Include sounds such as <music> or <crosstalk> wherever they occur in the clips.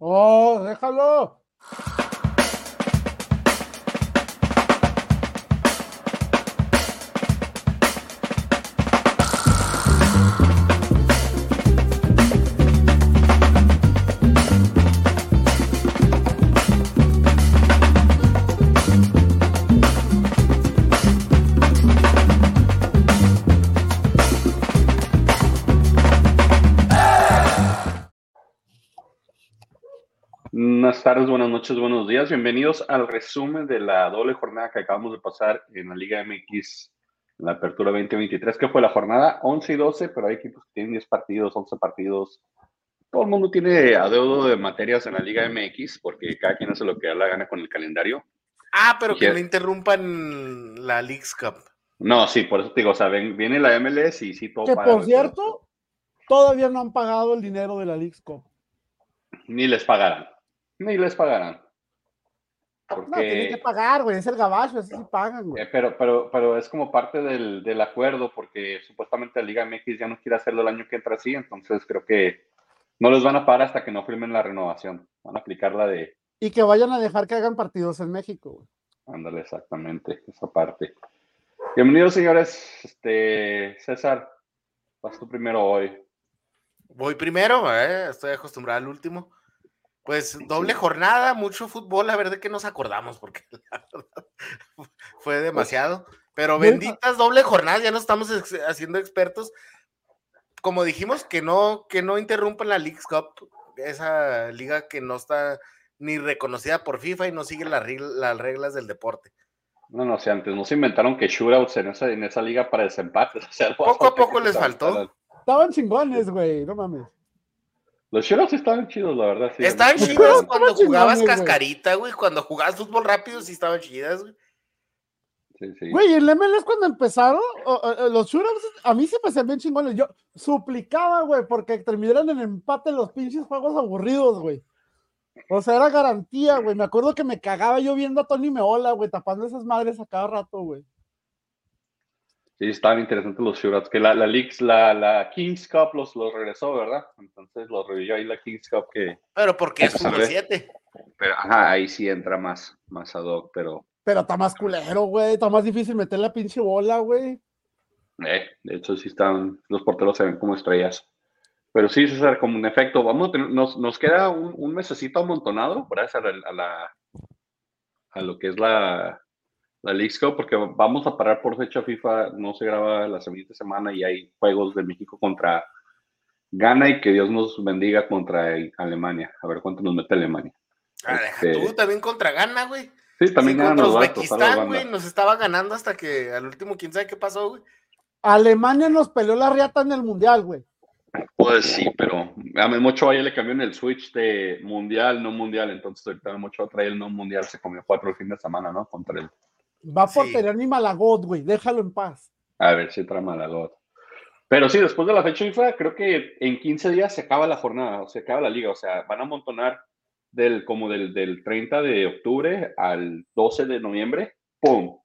Oh, déjalo. Tardes, buenas noches, buenos días. Bienvenidos al resumen de la doble jornada que acabamos de pasar en la Liga MX, en la Apertura 2023, que fue la jornada 11 y 12, pero hay equipos que tienen 10 partidos, 11 partidos. Todo el mundo tiene adeudo de materias en la Liga MX, porque cada quien hace lo que da la gana con el calendario. Ah, pero que no interrumpan la League's Cup. No, sí, por eso te digo, o sea, viene la MLS y sí todo Que por cierto, todavía no han pagado el dinero de la League's Cup. Ni les pagarán. Ni les pagarán. Porque... No, tienen que pagar, güey, es el gabacho, así sí pagan, güey. Eh, pero, pero, pero es como parte del, del, acuerdo, porque supuestamente la Liga MX ya no quiere hacerlo el año que entra así, entonces creo que no les van a pagar hasta que no firmen la renovación. Van a aplicar la de. Y que vayan a dejar que hagan partidos en México, güey. Ándale, exactamente, esa parte. Bienvenidos, señores. Este, César, vas tú primero hoy. Voy primero, eh, estoy acostumbrado al último. Pues doble jornada, mucho fútbol, a ver de qué nos acordamos, porque <laughs> la verdad fue demasiado. Pero benditas doble jornada, ya nos estamos haciendo expertos. Como dijimos, que no, que no interrumpan la League Cup, esa liga que no está ni reconocida por FIFA y no sigue las reglas del deporte. No, no, o sea, antes no se inventaron que shootouts en esa, en esa liga para desempates. <laughs> O sea, poco a poco les faltó. Estaban chingones, güey, no mames. Los shootouts estaban chidos, la verdad. Sí, estaban <laughs> chidos cuando jugabas cascarita, güey. Cuando jugabas fútbol rápido, sí estaban chidas, güey. Sí, sí. Güey, el MLS cuando empezaron, los shootouts a mí se me hacían bien chingones. Yo suplicaba, güey, porque terminaran en empate los pinches juegos aburridos, güey. O sea, era garantía, güey. Me acuerdo que me cagaba yo viendo a Tony Meola, güey, tapando esas madres a cada rato, güey. Sí, estaban interesantes los shootouts. Que la, la, Leagues, la, la Kings Cup los, los regresó, ¿verdad? Entonces los revivió ahí la Kings Cup que. Pero porque es fútbol 7. Pero ajá, ahí sí entra más, más ad hoc, pero. Pero está más culero, güey. Está más difícil meter la pinche bola, güey. Eh, de hecho, sí están. Los porteros se ven como estrellas. Pero sí, César, como un efecto, vamos a tener, nos, nos queda un, un mesecito amontonado, gracias a, la, a, la, a lo que es la, la League Cup, porque vamos a parar por fecha FIFA, no se graba la siguiente semana y hay juegos de México contra Ghana y que Dios nos bendiga contra Alemania. A ver cuánto nos mete Alemania. Ah, este... tú también contra Ghana, güey. Sí, también sí, contra Uzbekistán, güey, nos estaba ganando hasta que al último, quién sabe qué pasó, güey. Alemania nos peleó la riata en el Mundial, güey. Pues sí, pero a Memocho ya le cambió en el switch de mundial, no mundial, entonces ahorita Memocho trae el no mundial, se comió cuatro el fin de semana, ¿no? Contra el. Va por sí. tener ni Malagot, güey, déjalo en paz. A ver si trae Malagot. Pero sí, después de la fecha FIFA, creo que en 15 días se acaba la jornada, o se acaba la liga, o sea, van a amontonar del, como del, del 30 de octubre al 12 de noviembre, ¡pum!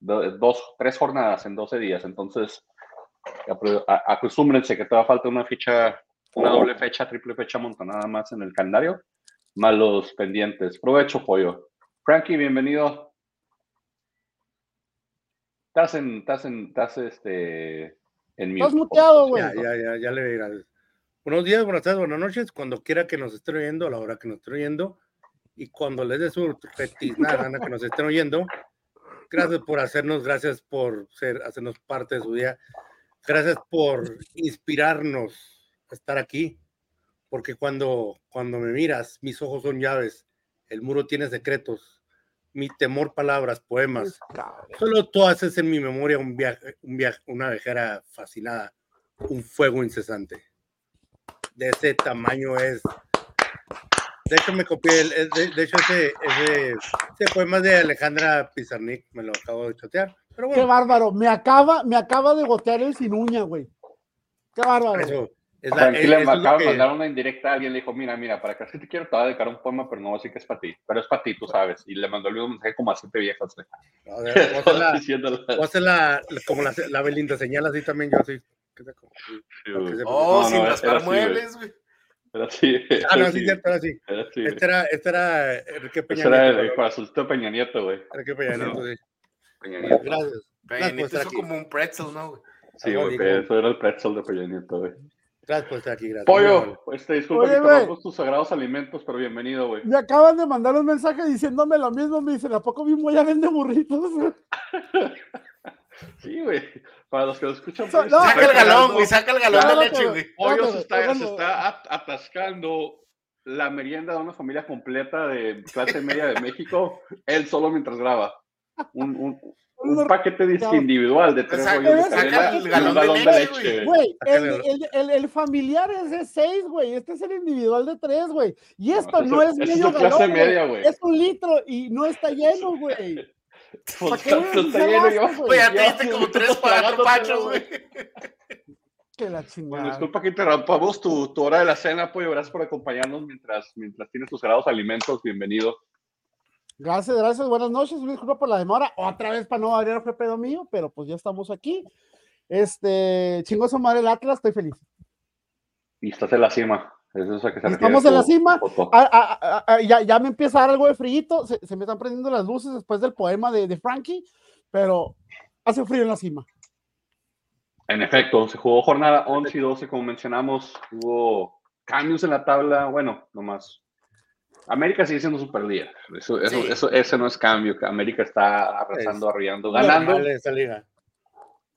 Dos, tres jornadas en 12 días, entonces acostúmbrense que todavía falta una ficha, una doble fecha, triple fecha montonada más en el calendario, más los pendientes. Provecho, pollo. Frankie, bienvenido. Estás en, estás en, estás este, en Estás muteado, güey. Ya, ya, ya, ya le dirá. Buenos días, buenas tardes, buenas noches, cuando quiera que nos estén oyendo, a la hora que nos estén oyendo, y cuando les dé su retiznada gana que nos estén oyendo, gracias por hacernos, gracias por ser, hacernos parte de su día. Gracias por inspirarnos a estar aquí, porque cuando, cuando me miras, mis ojos son llaves, el muro tiene secretos, mi temor, palabras, poemas. Solo tú haces en mi memoria un viaje, un viaje, una vejera fascinada, un fuego incesante. De ese tamaño es. De hecho, me copié, el, de, de, hecho, ese, ese, ese poema de Alejandra Pizarnik, me lo acabo de chotear. Pero bueno. Qué bárbaro. Me acaba, me acaba de gotear el sin uña, güey. Qué bárbaro. Eso, es la, Tranquila, es, me acaba de que... mandar una indirecta a alguien, le dijo, mira, mira, para que así te quiero, te voy a dedicar un poema, pero no voy a decir que es para ti. Pero es para ti, tú sabes. Y le mandó el mismo mensaje como a siete viejas. Güey. A ver, voy a <laughs> la, como la, la Belinda señal así también yo así. Oh, no, sin no, raspar muebles, güey. Era así. Ah, no, era sí, así, cierto, ahora sí. era así. Este era, este era Enrique Peña era Nieto, el, el ¿no? corazoncito de Peña Nieto, güey. Enrique Peña Nieto, sí. Peña Nieto. Gracias. Peña Nieto aquí. como un pretzel, ¿no? güey? Sí, Algo güey, que eso era el pretzel de Peña Nieto, güey. Gracias por estar aquí, gracias. Pollo, este, disculpa Oye, que te tus sagrados alimentos, pero bienvenido, güey. Me acaban de mandar un mensaje diciéndome lo mismo. Me dicen, ¿a poco mismo ya vende burritos? <laughs> Sí, güey. Para los que lo escuchan, So- pues, no, Saca el galón, güey, saca el galón de Claro, leche, pero- güey. Pollo se está, se está at- atascando la merienda de una familia completa de clase media de México, él solo mientras graba. Un, un, un paquete disque individual de tres rollos de saca el galón de galón de leche, leche. Güey, el, el, el, el familiar es de seis, güey. Este es el individual de tres, güey. Y No, esto eso- no es medio clase galón, güey. media, güey. Es un litro y no está lleno, güey. <laughs> Pues, ¿Para qué voy a está lleno, yo- güey? Ya te diste como tres, <laughs> tragándotelo, pachos, güey. Que la Bueno, chingada. disculpa que interrumpamos tu, tu hora de la cena, Pollo. Gracias por acompañarnos mientras, mientras tienes tus sagrados alimentos. Bienvenido. Gracias, gracias. Buenas noches. Disculpa por la demora. Otra vez para no variar fue pedo mío, pero pues ya estamos aquí. Este, chingoso madre el Atlas, estoy feliz. Y estás en la cima. Es eso a que se refiere Estamos en la cima. foto. Ah, ah, ah, ya, ya me empieza a dar algo de frío. Se, se me están prendiendo las luces después del poema de, de Frankie, pero hace frío en la cima. En efecto, se jugó jornada 11 y 12, como mencionamos. Hubo cambios en la tabla. Bueno, nomás. América sigue siendo super líder. Eso, eso, Sí. eso, ese no es cambio. América está arrasando, arriando, ganando. Esa liga.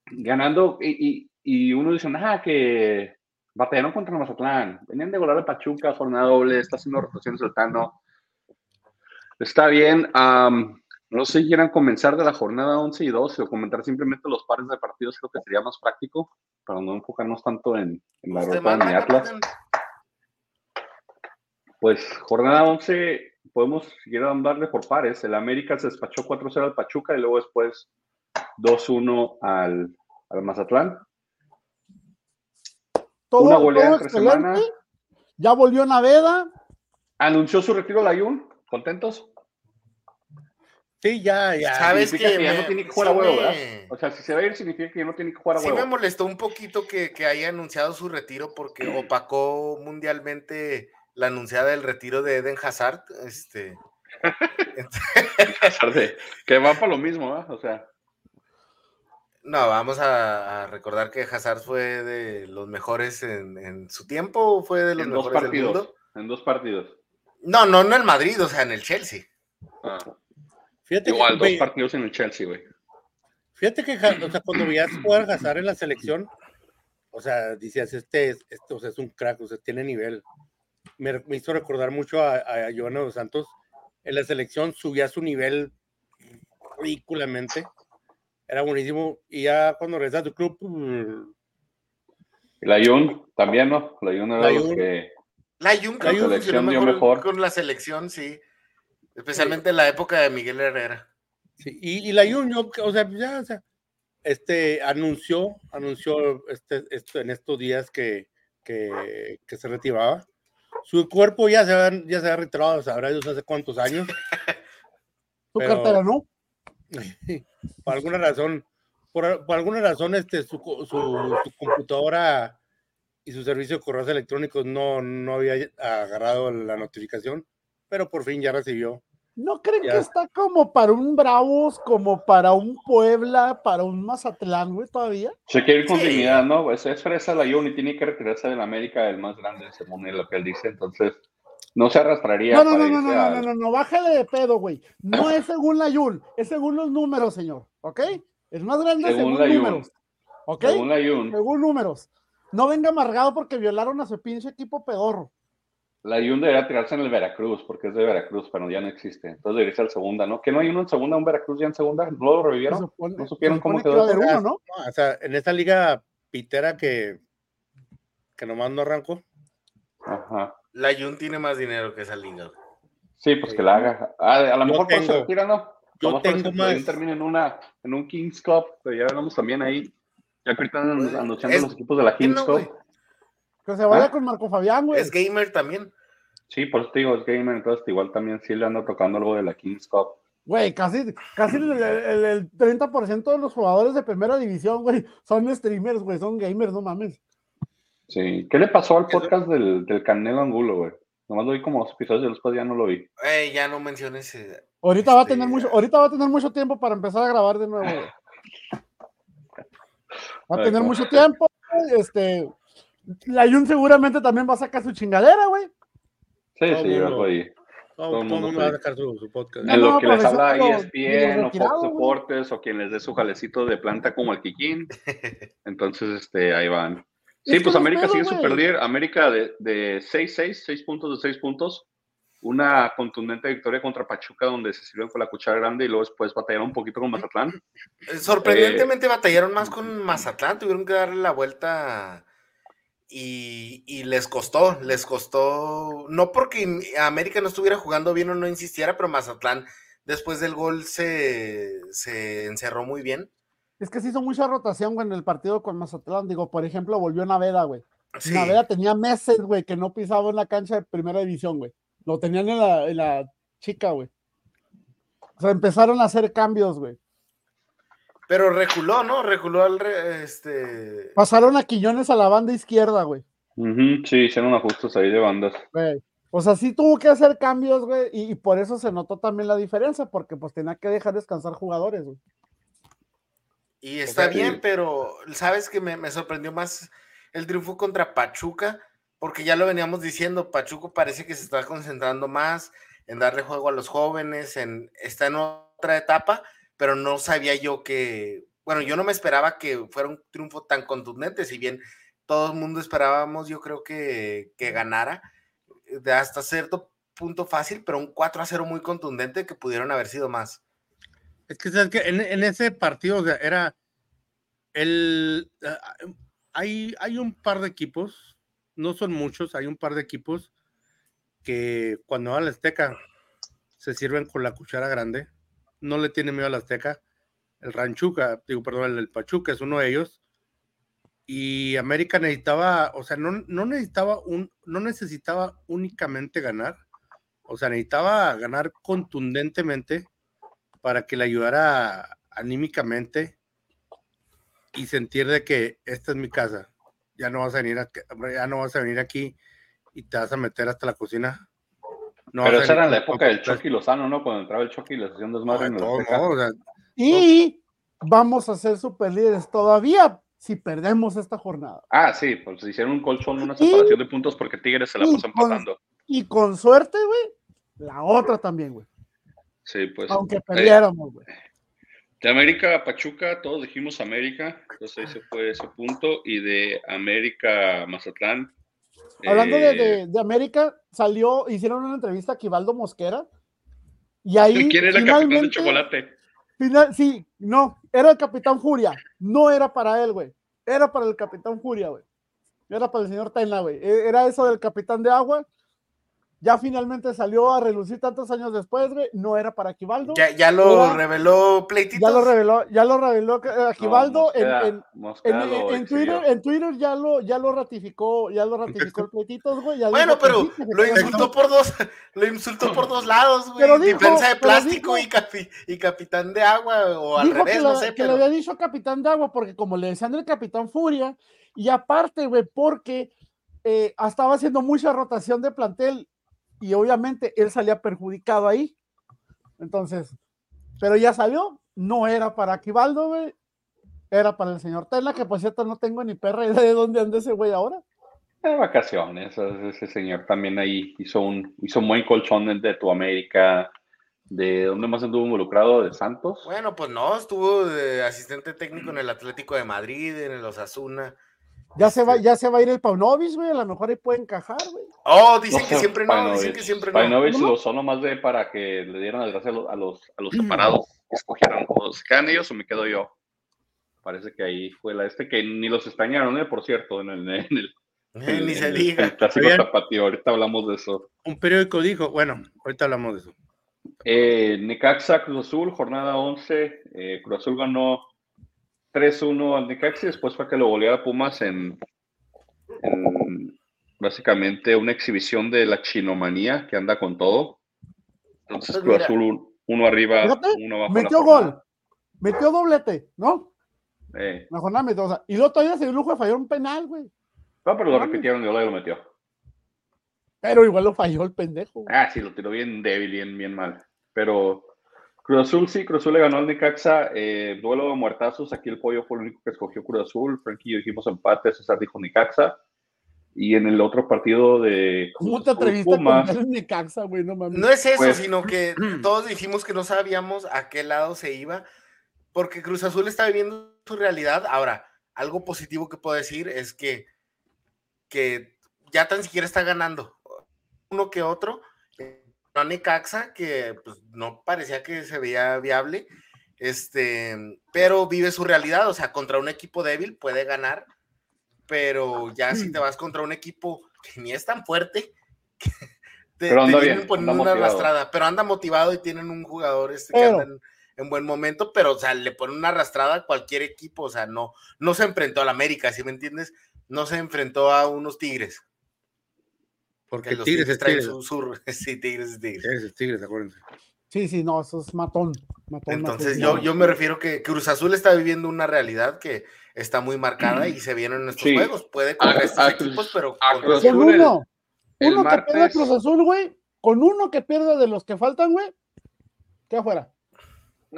ganando y, y, y uno dice, ah, que batallaron contra Mazatlán, venían de volar a Pachuca, jornada doble, está haciendo rotaciones el Tano. Está bien, no sé si quieran comenzar de la jornada 11 y 12 o comentar simplemente los pares de partidos, creo que sería más práctico para no enfocarnos tanto en, en la Pues derrota de Atlas. Pues jornada 11, podemos, si quieren darle por pares. El América se despachó 4-0 al Pachuca y luego después 2-1 al, al Mazatlán. Todo, Una goleada todo entre semana. Ya volvió Naveda. Anunció su retiro Layun. ¿Contentos? Sí, ya, ya. ¿Sabes significa qué? que ya Me- no tiene que jugar a sí huevo, me- ¿verdad? O sea, si se va a ir, significa que ya no tiene que jugar a Sí huevo. me molestó un poquito que, que haya anunciado su retiro porque opacó mundialmente la anunciada del retiro de Eden Hazard. Este, <laughs> de que va para lo mismo, ¿verdad? O sea, no, vamos a, a recordar que Hazard fue de los mejores en, en su tiempo, fue de los en dos mejores del partidos. mundo. En dos partidos. No, no en el Madrid, o sea, en el Chelsea. Ah, Fíjate igual, que, dos partidos en el Chelsea, güey. Fíjate que, o sea, cuando veías jugar a Hazard en la selección, o sea, decías, este es, este, o sea, es un crack, o sea, tiene nivel. Me, me hizo recordar mucho a, a Giovanni Dos Santos. En la selección subía su nivel ridículamente. Era buenísimo. Y ya cuando regresa a tu club, mm, Layun también, ¿no? Layun era de los Layún. que. La Jun creo La que selección funcionó dio mejor, mejor. con la selección, sí. Especialmente en la época de Miguel Herrera. Sí, y, y la Junior, o sea, ya, o sea, este anunció, anunció este, esto en estos días que, que, que se retiraba. Su cuerpo ya se ha, ya se ha retirado, sabrá Dios hace cuántos años. <laughs> Tu Pero- cartera, ¿no? <laughs> por alguna razón, por, por alguna razón, este, su, su, su computadora y su servicio de correos electrónicos no, no había agarrado la notificación, pero por fin ya recibió. ¿No creen Ya. que está como para un Bravos, como para un Puebla, para un Mazatlán, güey, todavía? Se quiere ir con Sí. dignidad, ¿no? Pues es fresa Layun y tiene que retirarse del América, el más grande, según él, lo que él dice. Entonces, no se arrastraría. No, no, para no, no, irse no, no, al- no, no, no, bájale de pedo, güey. No es según la Yul, es según los números, señor, ¿ok? Es más grande Según según, la números, ¿ok? Según Layun, Según números. No venga amargado porque violaron a su pinche equipo pedorro. Layun debería tirarse en el Veracruz, porque es de Veracruz, pero ya no existe. Entonces debería ser segunda, ¿no? ¿Que no hay uno en segunda, un Veracruz ya en segunda? ¿No lo revivieron? supone- ¿No supieron cómo quedó que uno, ¿no? O sea, en esta liga pitera que, que nomás no arrancó. Ajá. La Jun tiene más dinero que esa liga. Sí, pues que la haga. A lo Yo mejor por eso retira, ¿no? yo tengo más- termina en, una, en un Kings Cup, pero ya hablamos también ahí. Ya que ahorita Pues, anunciando es- los equipos de la ¿Qué Kings no, Cup. Que se vaya ¿Ah? con Marco Fabián, güey. Es gamer también. Sí, por eso te digo, es gamer, entonces igual también sí le anda tocando algo de la Kings Cup. Güey, casi, casi el, el- el 30% de los jugadores de primera división, güey, son streamers, güey, son gamers, no mames. Sí. ¿Qué le pasó al podcast del, del Canelo Angulo, güey? Nomás lo vi como dos episodios y después ya no lo vi. Ey, ya no menciones. eh, Ahorita va a Este- tener mucho, ahorita va a tener mucho tiempo para empezar a grabar de nuevo, güey. Va a tener mucho tiempo, güey, este. La Jun seguramente también va a sacar su chingadera, güey. Sí, Todo sí, mundo. algo ahí. Todo, Todo el mundo mundo va a sacar su, su podcast. No, En lo no, que les habla pero ESPN medio o Fox. Deportes o quien les dé su jalecito de planta como el Kikín. <laughs> Entonces, este, ahí van. Sí, pues América pedo, sigue güey. super líder. América de, de 6-6, 6 puntos de 6 puntos. Una contundente victoria contra Pachuca donde se sirvieron con la cuchara grande y luego después batallaron un poquito con Mazatlán. <laughs> Eh, Sorprendentemente batallaron más con Mazatlán, tuvieron que darle la vuelta y, y les costó, les costó, no porque América no estuviera jugando bien o no insistiera, pero Mazatlán después del gol se, se encerró muy bien. Es que se hizo mucha rotación, güey, en el partido con Mazatlán. Digo, por ejemplo, volvió Naveda, güey. Sí. Naveda tenía meses, güey, que no pisaba en la cancha de primera división, güey. Lo tenían en la, en la chica, güey. O sea, empezaron a hacer cambios, güey. Pero reculó, ¿no? Reculó al re- este Pasaron a Quiñones a la banda izquierda, güey. Ujú, sí, hicieron ajustes ahí de bandas. güey. O sea, sí tuvo que hacer cambios, güey, y, y por eso se notó también la diferencia, porque pues tenía que dejar descansar jugadores, güey. Y está Sí. bien, pero sabes que me, me sorprendió más el triunfo contra Pachuca, porque ya lo veníamos diciendo, Pachuca parece que se está concentrando más en darle juego a los jóvenes, en está en otra etapa, pero no sabía yo que, bueno, yo no me esperaba que fuera un triunfo tan contundente, si bien todo el mundo esperábamos, yo creo que, que ganara eh, de hasta cierto punto fácil, pero un 4 a 0 muy contundente que pudieron haber sido más. Es que, ¿sabes qué? En, en ese partido, o sea, era el. ah, Hay, hay un par de equipos, no son muchos, hay un par de equipos que cuando van a la Azteca se sirven con la cuchara grande, no le tienen miedo a la Azteca. El Ranchuca, digo, perdón, el, Pachuca es uno de ellos. Y América necesitaba, o sea, no, no necesitaba un, no necesitaba únicamente ganar, o sea, necesitaba ganar contundentemente para que le ayudara anímicamente y sentir de que esta es mi casa. Ya no vas a venir ya no vas a venir aquí y te vas a meter hasta la cocina. No Pero esa era en la época del Chucky Lozano, ¿no? Cuando entraba el Chucky y les hacían desmadre en o sea, Y vamos a ser super líderes todavía si perdemos esta jornada. Ah, sí, pues hicieron un colchón, una separación de puntos porque Tigres se la con- empatando. Y con suerte, güey, la otra también, güey. Sí, pues. Aunque eh, perdiéramos, güey. de América a Pachuca, todos dijimos América, entonces ese fue ese punto. Y de América a Mazatlán. Hablando de, eh, de- de América, salió, hicieron una entrevista a Quivaldo Mosquera. Y ahí. ¿Quién era el capitán de chocolate? final- sí, no, era el Capitán Furia. No era para él, güey. Era para el Capitán Furia, güey. Era para el señor Tena, güey. E- Era eso del Capitán de Agua. Ya finalmente salió a relucir tantos años después, güey. No era para Quivaldo. Ya, ya lo Era- reveló Pleitito. Ya lo reveló, ya lo reveló Aquivaldo No, en, Mosqueda- en- Mosqueda en- lo en exhibió. Twitter, en Twitter ya lo, ya lo ratificó, ya lo ratificó el Pleititos, güey. ya Bueno, pero lo insultó por dos, <laughs> lo insultó por dos lados, güey. Pero dijo- Defensa de plástico dijo- y, capi- y capitán de agua, o al Dijo revés, que, no le, sé, que le pero. había dicho Capitán de Agua, porque como le decían el Capitán Furia, y aparte, güey, porque eh, estaba haciendo mucha rotación de plantel y obviamente él salía perjudicado ahí. Entonces, pero ya salió, no era para Aquivaldo, güey, era para el señor Tela, que por cierto no tengo ni perra idea de dónde anda ese güey ahora. De vacaciones, ese señor también ahí hizo un, hizo un buen colchón de tu América. ¿De dónde más anduvo involucrado? ¿De Santos? Bueno, pues no, estuvo de asistente técnico en el Atlético de Madrid, en el Osasuna. Ya se va, Este- ya se va a ir el Paunovic, güey, a lo mejor ahí puede encajar, güey. Oh, dicen <laughs> que siempre no, dicen Paunovic. que siempre no. Paunovic lo usó nomás de para que le dieran las gracias a los, a los, a los separados. que Escogieron se quedan ellos o me quedo yo. Parece que ahí fue la este que ni los extrañaron, ¿eh? por cierto, en el, en el, Eh, Ni en se el- diga. el clásico tapatío. Ahorita hablamos de eso. un periódico dijo, bueno, ahorita hablamos de eso. Eh, Necaxa Cruz Azul, jornada 11. eh, Cruz Azul ganó 3-1 al Necaxa y después fue que lo goleara Pumas en, en básicamente una exhibición de la chinomanía que anda con todo. Entonces Pues Cruz. Azul un- uno arriba, Fíjate, uno abajo. Metió gol, metió doblete, ¿no? Eh, La jornada metió, o sea, y luego todavía se dio lujo de fallar un penal, güey. No, pero lo repitieron y lo metió. Pero igual lo falló el pendejo. güey. Ah, sí, lo tiró bien débil, bien, bien mal. Pero Cruz Azul sí, Cruz Azul le ganó al Necaxa. Eh, duelo de muertazos. Aquí el pollo fue el único que escogió Cruz Azul. Frankie y yo dijimos empate. César dijo Necaxa. Y en el otro partido de ¿Cómo te atreviste a poner Necaxa, güey? No mames. No es eso, Pues- sino que <clears throat> todos dijimos que no sabíamos a qué lado se iba, porque Cruz Azul está viviendo su realidad. Ahora, algo positivo que puedo decir es que, que ya tan siquiera está ganando uno que otro. No a Necaxa, que pues, no parecía que se veía viable, este, pero vive su realidad, o sea, contra un equipo débil puede ganar, pero ya si te vas contra un equipo que ni es tan fuerte, <laughs> que te, Pero anda te vienen bien, poniendo anda una motivado. arrastrada, pero anda motivado y tienen un jugador este que anda en, en buen momento, pero o sea, le ponen una arrastrada a cualquier equipo, o sea, no, no se enfrentó al América, ¿sí me entiendes? No se enfrentó a unos Tigres. Porque Que los Tigres Tigres Tigres. su, su- <laughs> sí, Tigres es Tigres. Tigres es Tigres, acuérdense. Sí, sí, no, eso es matón. matón Entonces matón. yo, yo me refiero que Cruz Azul está viviendo una realidad que está muy marcada y se vienen en estos Sí. juegos. Puede A- estos equipos, pero a Cruz Con Azul, el- uno, el uno que pierda Cruz Azul, güey, con uno que pierda de los que faltan, güey, ¿qué afuera?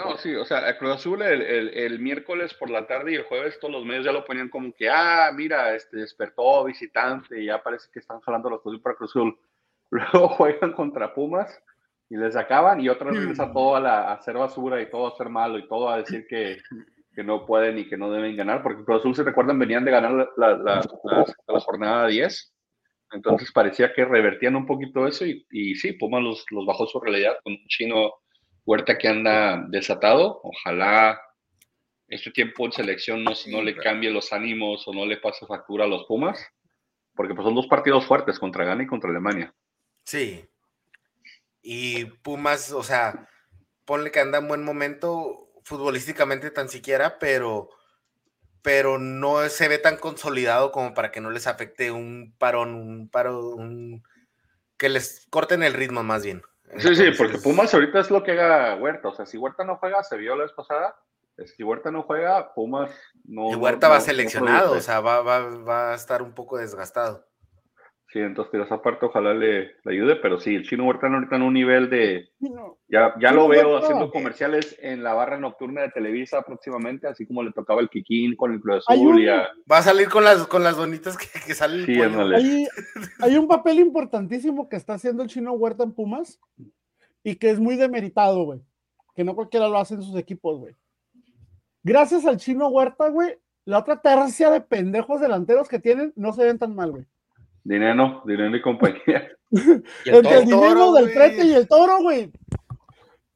No, sí, o sea, a Cruz Azul el, el- el miércoles por la tarde y el jueves todos los medios ya lo ponían como que, ah, mira, este despertó visitante y ya parece que están jalando los Cruz para Cruz Azul. <laughs> Luego juegan contra Pumas y les acaban y otra vez regresa todo a, la, a hacer basura y todo a ser malo y todo a decir que, que no pueden y que no deben ganar, porque Cruz Azul, se recuerdan, venían de ganar la- la- la jornada 10. Entonces parecía que revertían un poquito eso y, y sí, Pumas los, los bajó su realidad con un chino Huerta que anda desatado. Ojalá este tiempo en selección no, no le cambie los ánimos o no le pase factura a los Pumas, porque pues son dos partidos fuertes contra Ghana y contra Alemania. Sí. Y Pumas, o sea, ponle que anda en buen momento futbolísticamente tan siquiera, pero, pero no se ve tan consolidado como para que no les afecte un parón, un paro, un que les corten el ritmo más bien. Sí, sí, porque Pumas ahorita es lo que haga Huerta. O sea, si Huerta no juega, se vio la vez pasada. Si Huerta no juega, Pumas no. Y Huerta no- va no seleccionado, o sea, va, va, va a estar un poco desgastado. Sí, entonces, pero esa parte ojalá le, le ayude, pero sí, el chino Huerta ahorita en un nivel de. No, Ya, ya lo veo haciendo comerciales en la barra nocturna de Televisa próximamente, así como le tocaba el Kikín con el Cruz Azul un- y a- Va a salir con las, con las bonitas que, que sale el Sí. Hay, hay un papel importantísimo que está haciendo el chino Huerta en Pumas y que es muy demeritado, güey. Que no cualquiera lo hace en sus equipos, güey. Gracias al chino Huerta, güey, la otra tercia de pendejos delanteros que tienen no se ven tan mal, güey. Dinero, dinero y compañía. <laughs> Y el el dinero Toro, del. Prete y el toro, güey.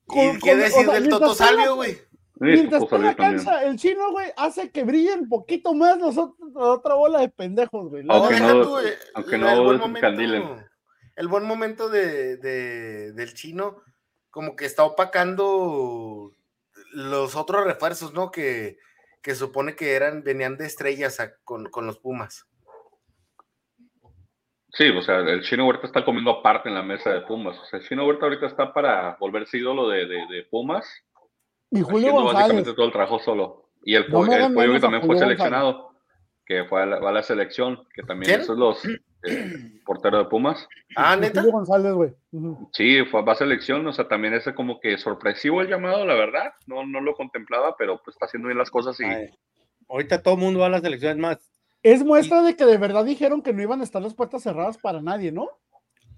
¿Y qué decir del Toto Salvio, güey? Mientras está la también. cancha, el chino, güey, hace que brille un poquito más los otros- la otra bola de pendejos, güey. No, Aunque no- tú, eh, aunque el no buen desencandilen. El buen momento de, de- del chino, como que está opacando los otros refuerzos, ¿no? Que, que supone que eran, venían de estrellas a- con, con los Pumas. Sí, o sea, el chino Huerta está comiendo aparte en la mesa de Pumas. O sea, el chino Huerta ahorita está para volverse ídolo de, de, de Pumas, y Julio González. básicamente todo el trabajo solo. Y el, No el pollo que también fue seleccionado, que fue a la, va a la selección, que también ¿Quién? esos los eh, <clears throat> portero de Pumas. Ah, neta. Julio González, güey. Sí, fue, va a selección, o sea, también es como que sorpresivo el llamado, la verdad. No, no lo contemplaba, pero pues está haciendo bien las cosas y Ay, ahorita todo el mundo va a las elecciones más. Es muestra de que de verdad dijeron que no iban a estar las puertas cerradas para nadie, ¿no?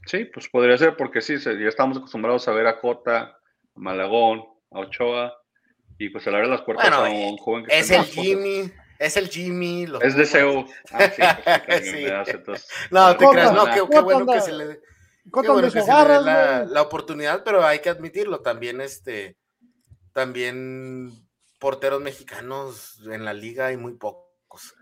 sí, pues podría ser porque sí, ya estamos acostumbrados a ver a Cota, a Malagón, a Ochoa, y pues a la hora las puertas Bueno, a un joven que Es está en el. Jimmy, es el Jimmy. los Es de Pumas. CEU. Ah, sí, pues, <laughs> sí, entonces, No, te Cota, creas, no, qué, bueno que se le dé. Qué bueno que se le dé la, la oportunidad, pero hay que admitirlo, también este, también porteros mexicanos en la liga hay muy pocos.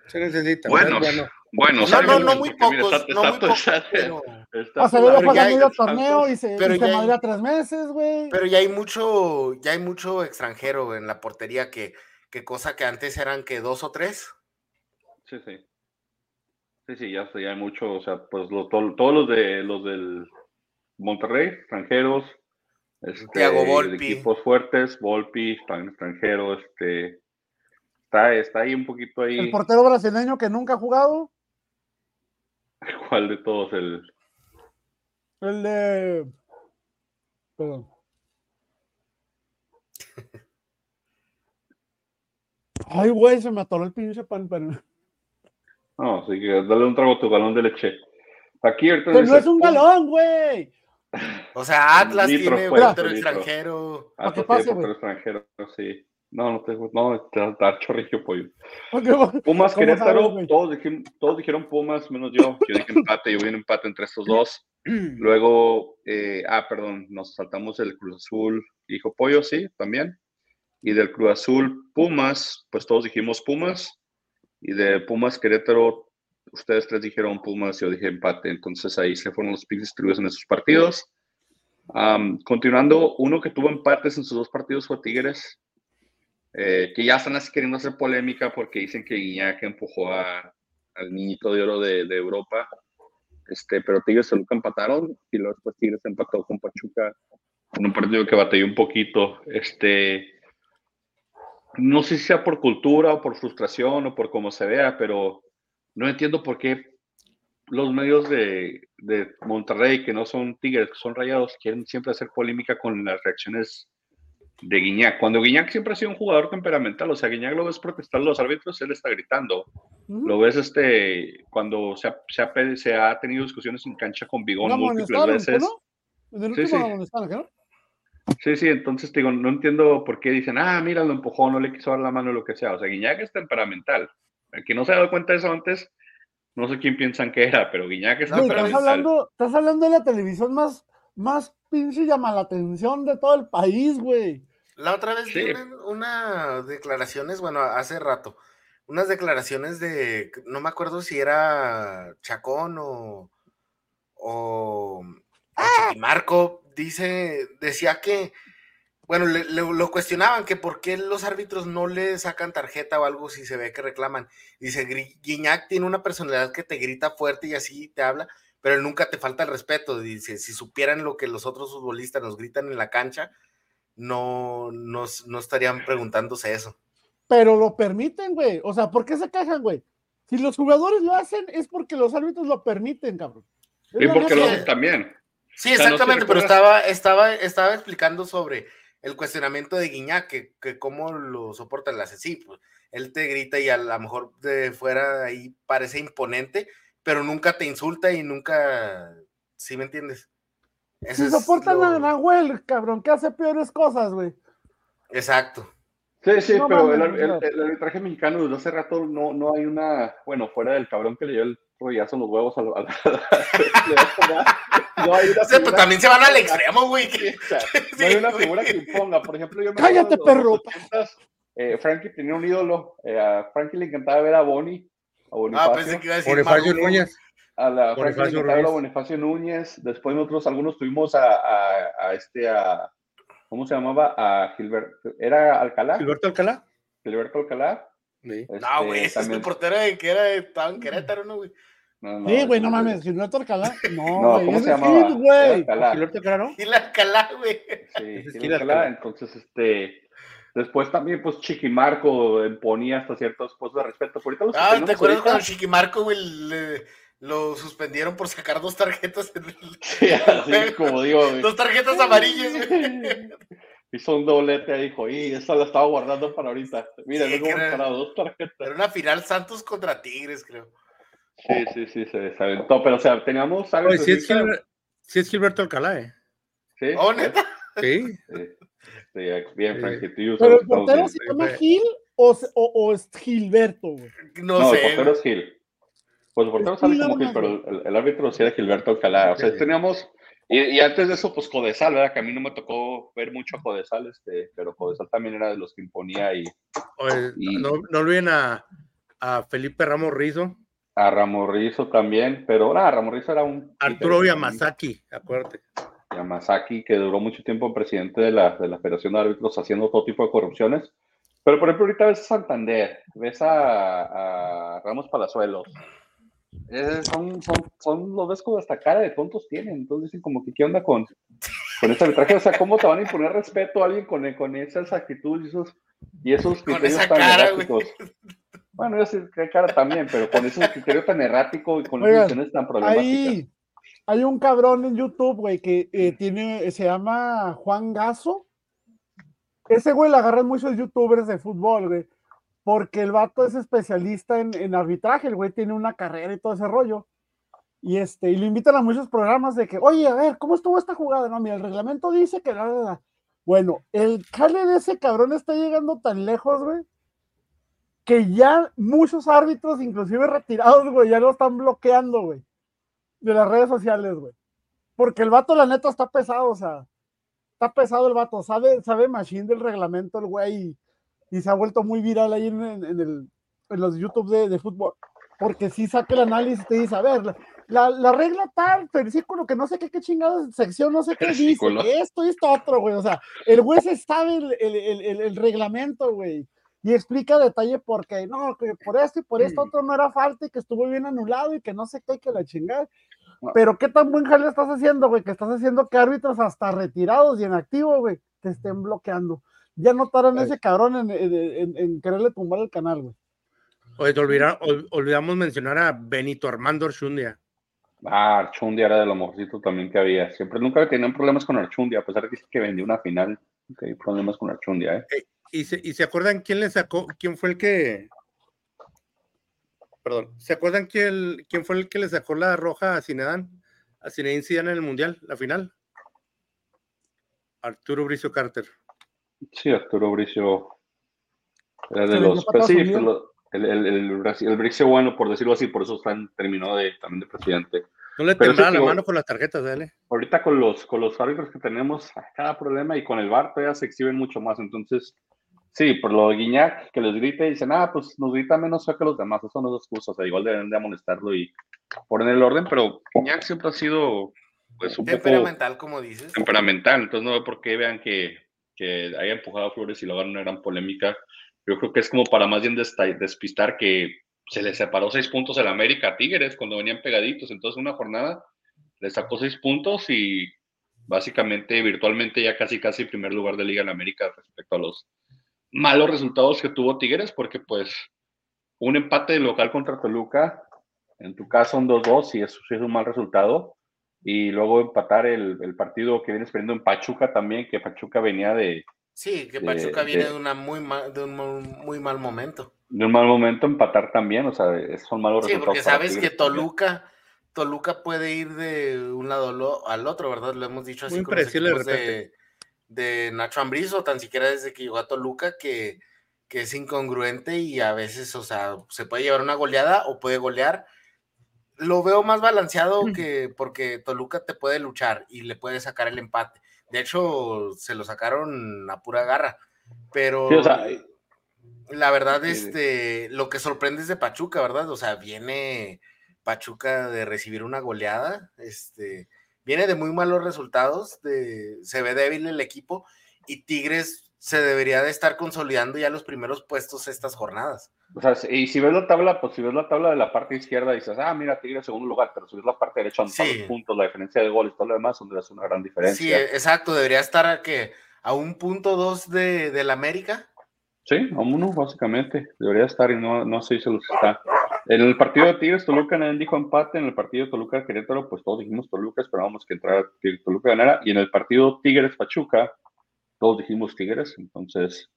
Se necesita. Buenos. Bueno, Bueno, No, no, no muy Porque, mira, pocos, está- no muy está- pocos, está- pero, está- Acevedo pero pasa ya medio torneo y se, pero y se hay- tres meses, güey. pero ya hay mucho, ya hay mucho extranjero en la portería que, que cosa que antes eran que dos o tres. Sí, sí. Sí, sí, ya, ya hay mucho, o sea, pues lo- to- todos los de los del Monterrey, extranjeros, este, Thiago Volpi. equipos fuertes, Volpi, también extranjero, este, está, está ahí un poquito ahí. El portero brasileño que nunca ha jugado. <laughs> ¿Cuál de todos? El. El de. Perdón. <laughs> Ay, güey, se me atoró el pinche pan. pan. No, así que dale un trago a tu galón de leche. Aquí ahorita Pero no es un galón, güey. O sea, Atlas tiene portero extranjero. Ah, ¿Para qué pues pase, sí, portero extranjero, sí. No, no te no, te dar chorrillo, pollo. <laughs> Pumas, ¿Cómo Querétaro, todos, dijeron, todos dijeron Pumas, menos yo. Yo dije empate, yo vi un empate entre estos dos. <clears throat> Luego, eh, ah, perdón, nos saltamos el Cruz Azul, dijo Pollo, sí, también. Y del Cruz Azul, Pumas, pues todos dijimos Pumas. Y de Pumas, Querétaro, ustedes tres dijeron Pumas, yo dije empate. Entonces ahí se fueron los picks distribuidos en esos partidos. Am, continuando, uno que tuvo empates en sus dos partidos fue Tigres, eh, que ya están queriendo hacer polémica porque dicen que Guiñac empujó a- al niñito de oro de, de Europa. Este, pero Tigres y Toluca empataron y luego después Tigres empató con Pachuca en un partido que batalló un poquito. Este, no sé si sea por cultura o por frustración o por cómo se vea, pero no entiendo por qué los medios de, de Monterrey, que no son Tigres, que son rayados, quieren siempre hacer polémica con las reacciones de Guiñac. Cuando Guiñac siempre ha sido un jugador temperamental, o sea, Guiñac lo ves protestar los árbitros, él está gritando. Ujú. Lo ves este, cuando se ha, se ha pe- se ha tenido discusiones en cancha con Bigón Lo múltiples veces. ¿no? En el Sí, último sí. ¿qué no? Sí, sí, entonces te digo, no entiendo por qué dicen, ah, mira, lo empujó, no le quiso dar la mano o lo que sea. O sea, Guiñac es temperamental. El que no se ha dado cuenta de eso antes, no sé quién piensan que era, pero Guiñac es No, pero estás, temperamental. hablando, estás hablando de la televisión más, más pinche llama la atención de todo el país, güey. La otra vez vi Sí. una, una declaraciones, bueno, hace rato, unas declaraciones de, no me acuerdo si era Chacón o, o, o Chiquimarco, dice, decía que, bueno, le- le- lo cuestionaban que por qué los árbitros no le sacan tarjeta o algo si se ve que reclaman. Dice, "Gri- Guiñac tiene una personalidad que te grita fuerte y así te habla, pero nunca te falta el respeto. Dice, si supieran lo que los otros futbolistas nos gritan en la cancha, no, no, no estarían preguntándose eso. Pero lo permiten, güey. O sea, ¿por qué se quejan, güey? Si los jugadores lo hacen, es porque los árbitros lo permiten, cabrón. Y porque lo hacen también. Sí, O sea, no sé si exactamente, pero estaba, estaba, estaba explicando sobre el cuestionamiento de Guiñac, que, que cómo lo soporta el. Sí, pues él te grita y a lo mejor de fuera ahí parece imponente, pero nunca te insulta y nunca, ¿sí me entiendes? Eso Si soportan lo- a Nahuel, cabrón, que hace peores cosas, güey. Exacto. Sí, sí, No pero el, mames, el- no. el arbitraje mexicano desde hace rato no, no hay una, bueno, fuera del cabrón que le dio el rollazo en los huevos a la... <laughs> no hay una O sea, pues figura- también se van al extremo, güey. Sí, que- o sea, no hay una Sí, figura güey. que imponga. Por ejemplo, yo me ¡Cállate, acuerdo de los perro! 80s, eh, Frankie tenía un ídolo. eh, a Frankie le encantaba ver a Bonnie, a Ah, Bonifacio. pensé que iba a decir Bonifacio. Núñez. a la Bonifacio Núñez. Bonifacio Núñez. Después nosotros algunos tuvimos a, a, a este, a, ¿cómo se llamaba? A Gilberto. ¿Era Alcalá? Gilberto Alcalá. Gilberto Alcalá. Sí. No, Este, güey, ese es el portero de que era de, estaba en Querétaro, ¿no, güey? No, no, Sí, güey, no mames, Gilberto Alcalá. <laughs> No, ¿cómo se llamaba? Gil, güey. Alcalá. Gilberto Alcalá, ¿no? La Alcalá, güey. Sí, Gil Gil. Alcalá. Entonces, este. Después también, pues, Chiquimarco imponía hasta ciertos puestos de respeto. Ahorita los Ah, ¿te acuerdas ahorita- cuando Chiquimarco, güey, le- lo suspendieron por sacar dos tarjetas? en el- <laughs> Sí, así <laughs> como digo, güey. Dos tarjetas amarillas, güey. <laughs> Hizo un doblete ahí, dijo, y esa la estaba guardando para ahorita. Mira, Sí, era- parado dos tarjetas. Era una final Santos contra Tigres, creo. Sí, sí, sí, se, se aventó. Pero, o sea, teníamos. Oye, árbitros sí es, ahorita- Gilber- sí es Gilberto Alcalá, ¿eh? Sí, Oh, ¿eh? neta. Sí. Sí, sí, bien. Frankie, yo Pero el portero se llama. Gil o, o, o es Gilberto, güey. No, No, el sé. portero es Gil. Pues el portero Es sale Gil como Gil, pero el, el árbitro sí era Gilberto Alcalá. O sea, Sí. teníamos. Y, y antes de eso, pues Codesal, ¿verdad? Que a mí no me tocó ver mucho a Codesal, este, pero Codesal también era de los que imponía y Oye, Y- no, no olviden a, a Felipe Ramos Rizo, a Ramorrizo también, pero nada, Ramorrizo era un. Arturo Yamazaki, acuérdate. Yamazaki, que duró mucho tiempo presidente de la, de la Federación de Árbitros haciendo todo tipo de corrupciones. Pero, por ejemplo, ahorita ves a Santander, ves a, a Ramos Palazuelos. Eh, son, son, son, los ves como hasta cara de tontos tienen. Entonces dicen como que, ¿qué onda con, con este arbitraje? O sea, ¿cómo te van a imponer respeto a alguien con, con esas actitudes y esos, y esos criterios tan cara, erráticos? Bueno, yo sé que cara también, pero con ese criterio tan errático y con decisiones tan problemáticas. Ahí hay un cabrón en YouTube, güey, que eh, tiene, se llama Juan Gaso. Ese güey le agarran muchos youtubers de fútbol, güey, porque el vato es especialista en, en arbitraje, el güey tiene una carrera y todo ese rollo. Y este, y lo invitan a muchos programas de que, oye, a ver, ¿cómo estuvo esta jugada? No, mira, el reglamento dice que la, Bueno, el jale de ese cabrón está llegando tan lejos, güey, que ya muchos árbitros, inclusive retirados, güey, ya lo están bloqueando, güey, de las redes sociales, güey. Porque el vato, la neta, está pesado, o sea, está pesado el vato, sabe, sabe machine del reglamento el güey, y, se ha vuelto muy viral ahí en, el, en los YouTube de, de, fútbol, porque si saca el análisis y te dice, a ver, la, la, regla tal, versículo que no sé qué, qué chingados, sección, no sé qué dice, esto y esto otro, güey. O sea, el güey se sabe el, el, el, el reglamento, güey. Y explica detalle por qué, no, que por esto y por esto otro no era falta y que estuvo bien anulado y que no sé qué, que la chingada. Pero qué tan buen jale estás haciendo, güey, que estás haciendo que árbitros hasta retirados y en activo, güey, te estén bloqueando. Ya notaron ese cabrón en, en, en, quererle tumbar el canal, güey. Oye, te olvidamos mencionar a Benito Armando Archundia. Ah, Archundia era de lo mejorcito también que había. Siempre nunca tenían problemas con Archundia, a pesar de que vendió una final. Nunca hay problemas con Archundia, ¿eh? eh ¿Y se, ¿Y se acuerdan quién le sacó? ¿Quién fue el que. Perdón, ¿se acuerdan quién, quién fue el que le sacó la roja a Zinedine? A Zinedine Zidane en el Mundial, la final. Arturo Bricio Carter. Sí, Arturo Bricio era de los. Pues, sí, el, el, el, el Bricio bueno, por decirlo así, por eso están, terminó de, también de presidente. No le temblaba la mano con las tarjetas, dale. Ahorita con los, con los árbitros que tenemos, cada problema y con el VAR todavía se exhiben mucho más. Entonces, sí, por lo de Guiñac, que les grite y dicen, ah, pues nos grita menos que los demás. Eso no es excusa. O sea, igual deben de amonestarlo y poner el orden, pero Guiñac siempre ha sido, pues, un temperamental, como dices. Temperamental. Entonces, no veo por qué vean que, que haya empujado a Flores y luego una gran polémica. Yo creo que es como para más bien despistar que se le separó seis puntos el América a Tigres cuando venían pegaditos. Entonces, una jornada le sacó seis puntos y básicamente, virtualmente, ya casi, casi primer lugar de Liga en América respecto a los malos resultados que tuvo Tigres, porque pues un empate de local contra Toluca, en tu caso un 2-2, y eso sí es un mal resultado. Y luego empatar el, el partido que vienes perdiendo en Pachuca también, que Pachuca venía de, Sí, que Pachuca viene de, una muy mal, de un muy mal momento. De un mal momento empatar también, o sea, son malos sí, porque sabes que Toluca, Toluca puede ir de un lado al otro, ¿verdad? Lo hemos dicho así con los de, de, Nacho Ambrizo, tan siquiera desde que llegó a Toluca, que, que es incongruente y a veces, o sea, se puede llevar una goleada o puede golear. Lo veo más balanceado que porque Toluca te puede luchar y le puede sacar el empate de hecho, se lo sacaron a pura garra. Pero la verdad, este, lo que sorprende es de Pachuca, ¿verdad? O sea, viene Pachuca de recibir una goleada, este, viene de muy malos resultados, de, se ve débil el equipo y Tigres se debería de estar consolidando ya los primeros puestos estas jornadas. O sea, y si ves la tabla, pues si ves la tabla de la parte izquierda, dices, ah, mira, Tigre en segundo lugar, pero si ves la parte derecha, sí. los puntos, la diferencia de goles, todo lo demás, donde es una gran diferencia. Sí, exacto, debería estar a, que a un punto dos de, del América. Sí, a uno, básicamente, debería estar y no, no sé si se los está. En el partido de Tigres, Toluca nadie dijo empate, en el partido de Toluca Querétaro, pues todos dijimos Toluca, esperábamos que entrara Toluca ganara, y en el partido Tigres Pachuca, todos dijimos Tigres, entonces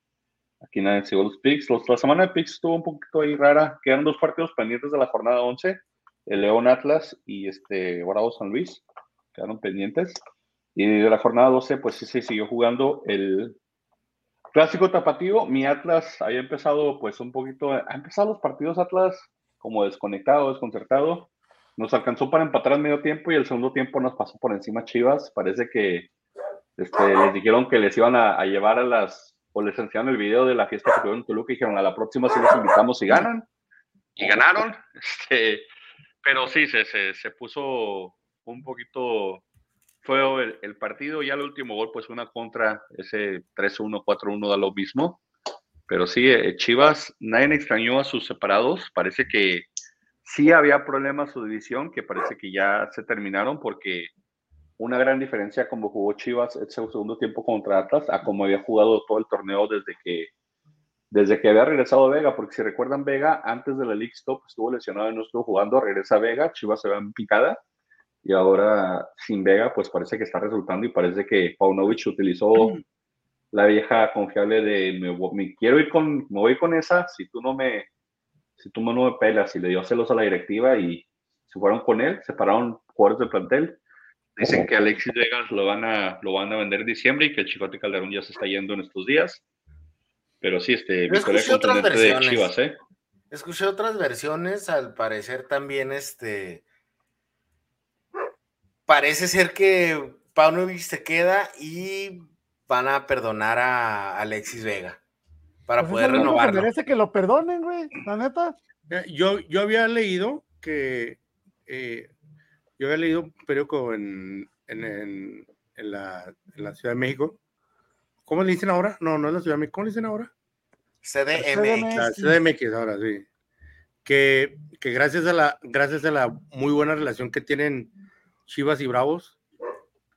Aquí nadie sigo los picks. La semana de picks estuvo un poquito ahí rara. Quedan dos partidos pendientes de la jornada 11. El León Atlas y este Bravo San Luis. Quedaron pendientes. Y de la jornada 12, pues sí se siguió jugando el clásico tapativo. Mi Atlas había empezado pues un poquito, ha empezado los partidos Atlas como desconectado, desconcertado. Nos alcanzó para empatar al medio tiempo y el segundo tiempo nos pasó por encima Chivas. Parece que este, les dijeron que les iban a llevar a las o les enseñaron el video de la fiesta que tuvieron en Toluca y dijeron a la próxima si los invitamos y ganan. Y ganaron. <laughs> Este, pero sí, se, se, se puso un poquito el, el, partido. Ya el último gol, pues una contra, ese 3-1, 4-1 da lo mismo. Pero sí, eh, Chivas, nadie extrañó a sus separados. Parece que sí había problemas su división, que parece que ya se terminaron porque una gran diferencia como jugó Chivas ese segundo tiempo contra Atlas a como había jugado todo el torneo desde que desde que había regresado Vega, porque si recuerdan Vega, antes de la League Stop estuvo lesionado y no estuvo jugando, regresa Vega, Chivas se va en picada, y ahora sin Vega, pues parece que está resultando y parece que Paunovic utilizó la vieja confiable de me, quiero ir con, me voy con esa, si tú no me, si tú no me pelas, y le dio celos a la directiva y se fueron con él, separaron jugadores del plantel, Dicen que Alexis Vegas lo van a, lo van a vender en diciembre y que el Chicote Calderón ya se está yendo en estos días. Pero sí, este, escuché otras versiones. Chivas, ¿eh? Escuché otras versiones, al parecer también, este, parece ser que Paunovic se queda y van a perdonar a Alexis Vega para pues poder renovarlo. Merece que lo perdonen, güey, la neta. Yo, yo había leído que eh, yo había leído un periódico en, en, en, la, en, la, Ciudad de México. ¿Cómo le dicen ahora? No, no es la Ciudad de México. ¿Cómo le dicen ahora? CDMX. La CDMX ahora, sí. Que, que, gracias, a la, gracias a la muy buena relación que tienen Chivas y Bravos,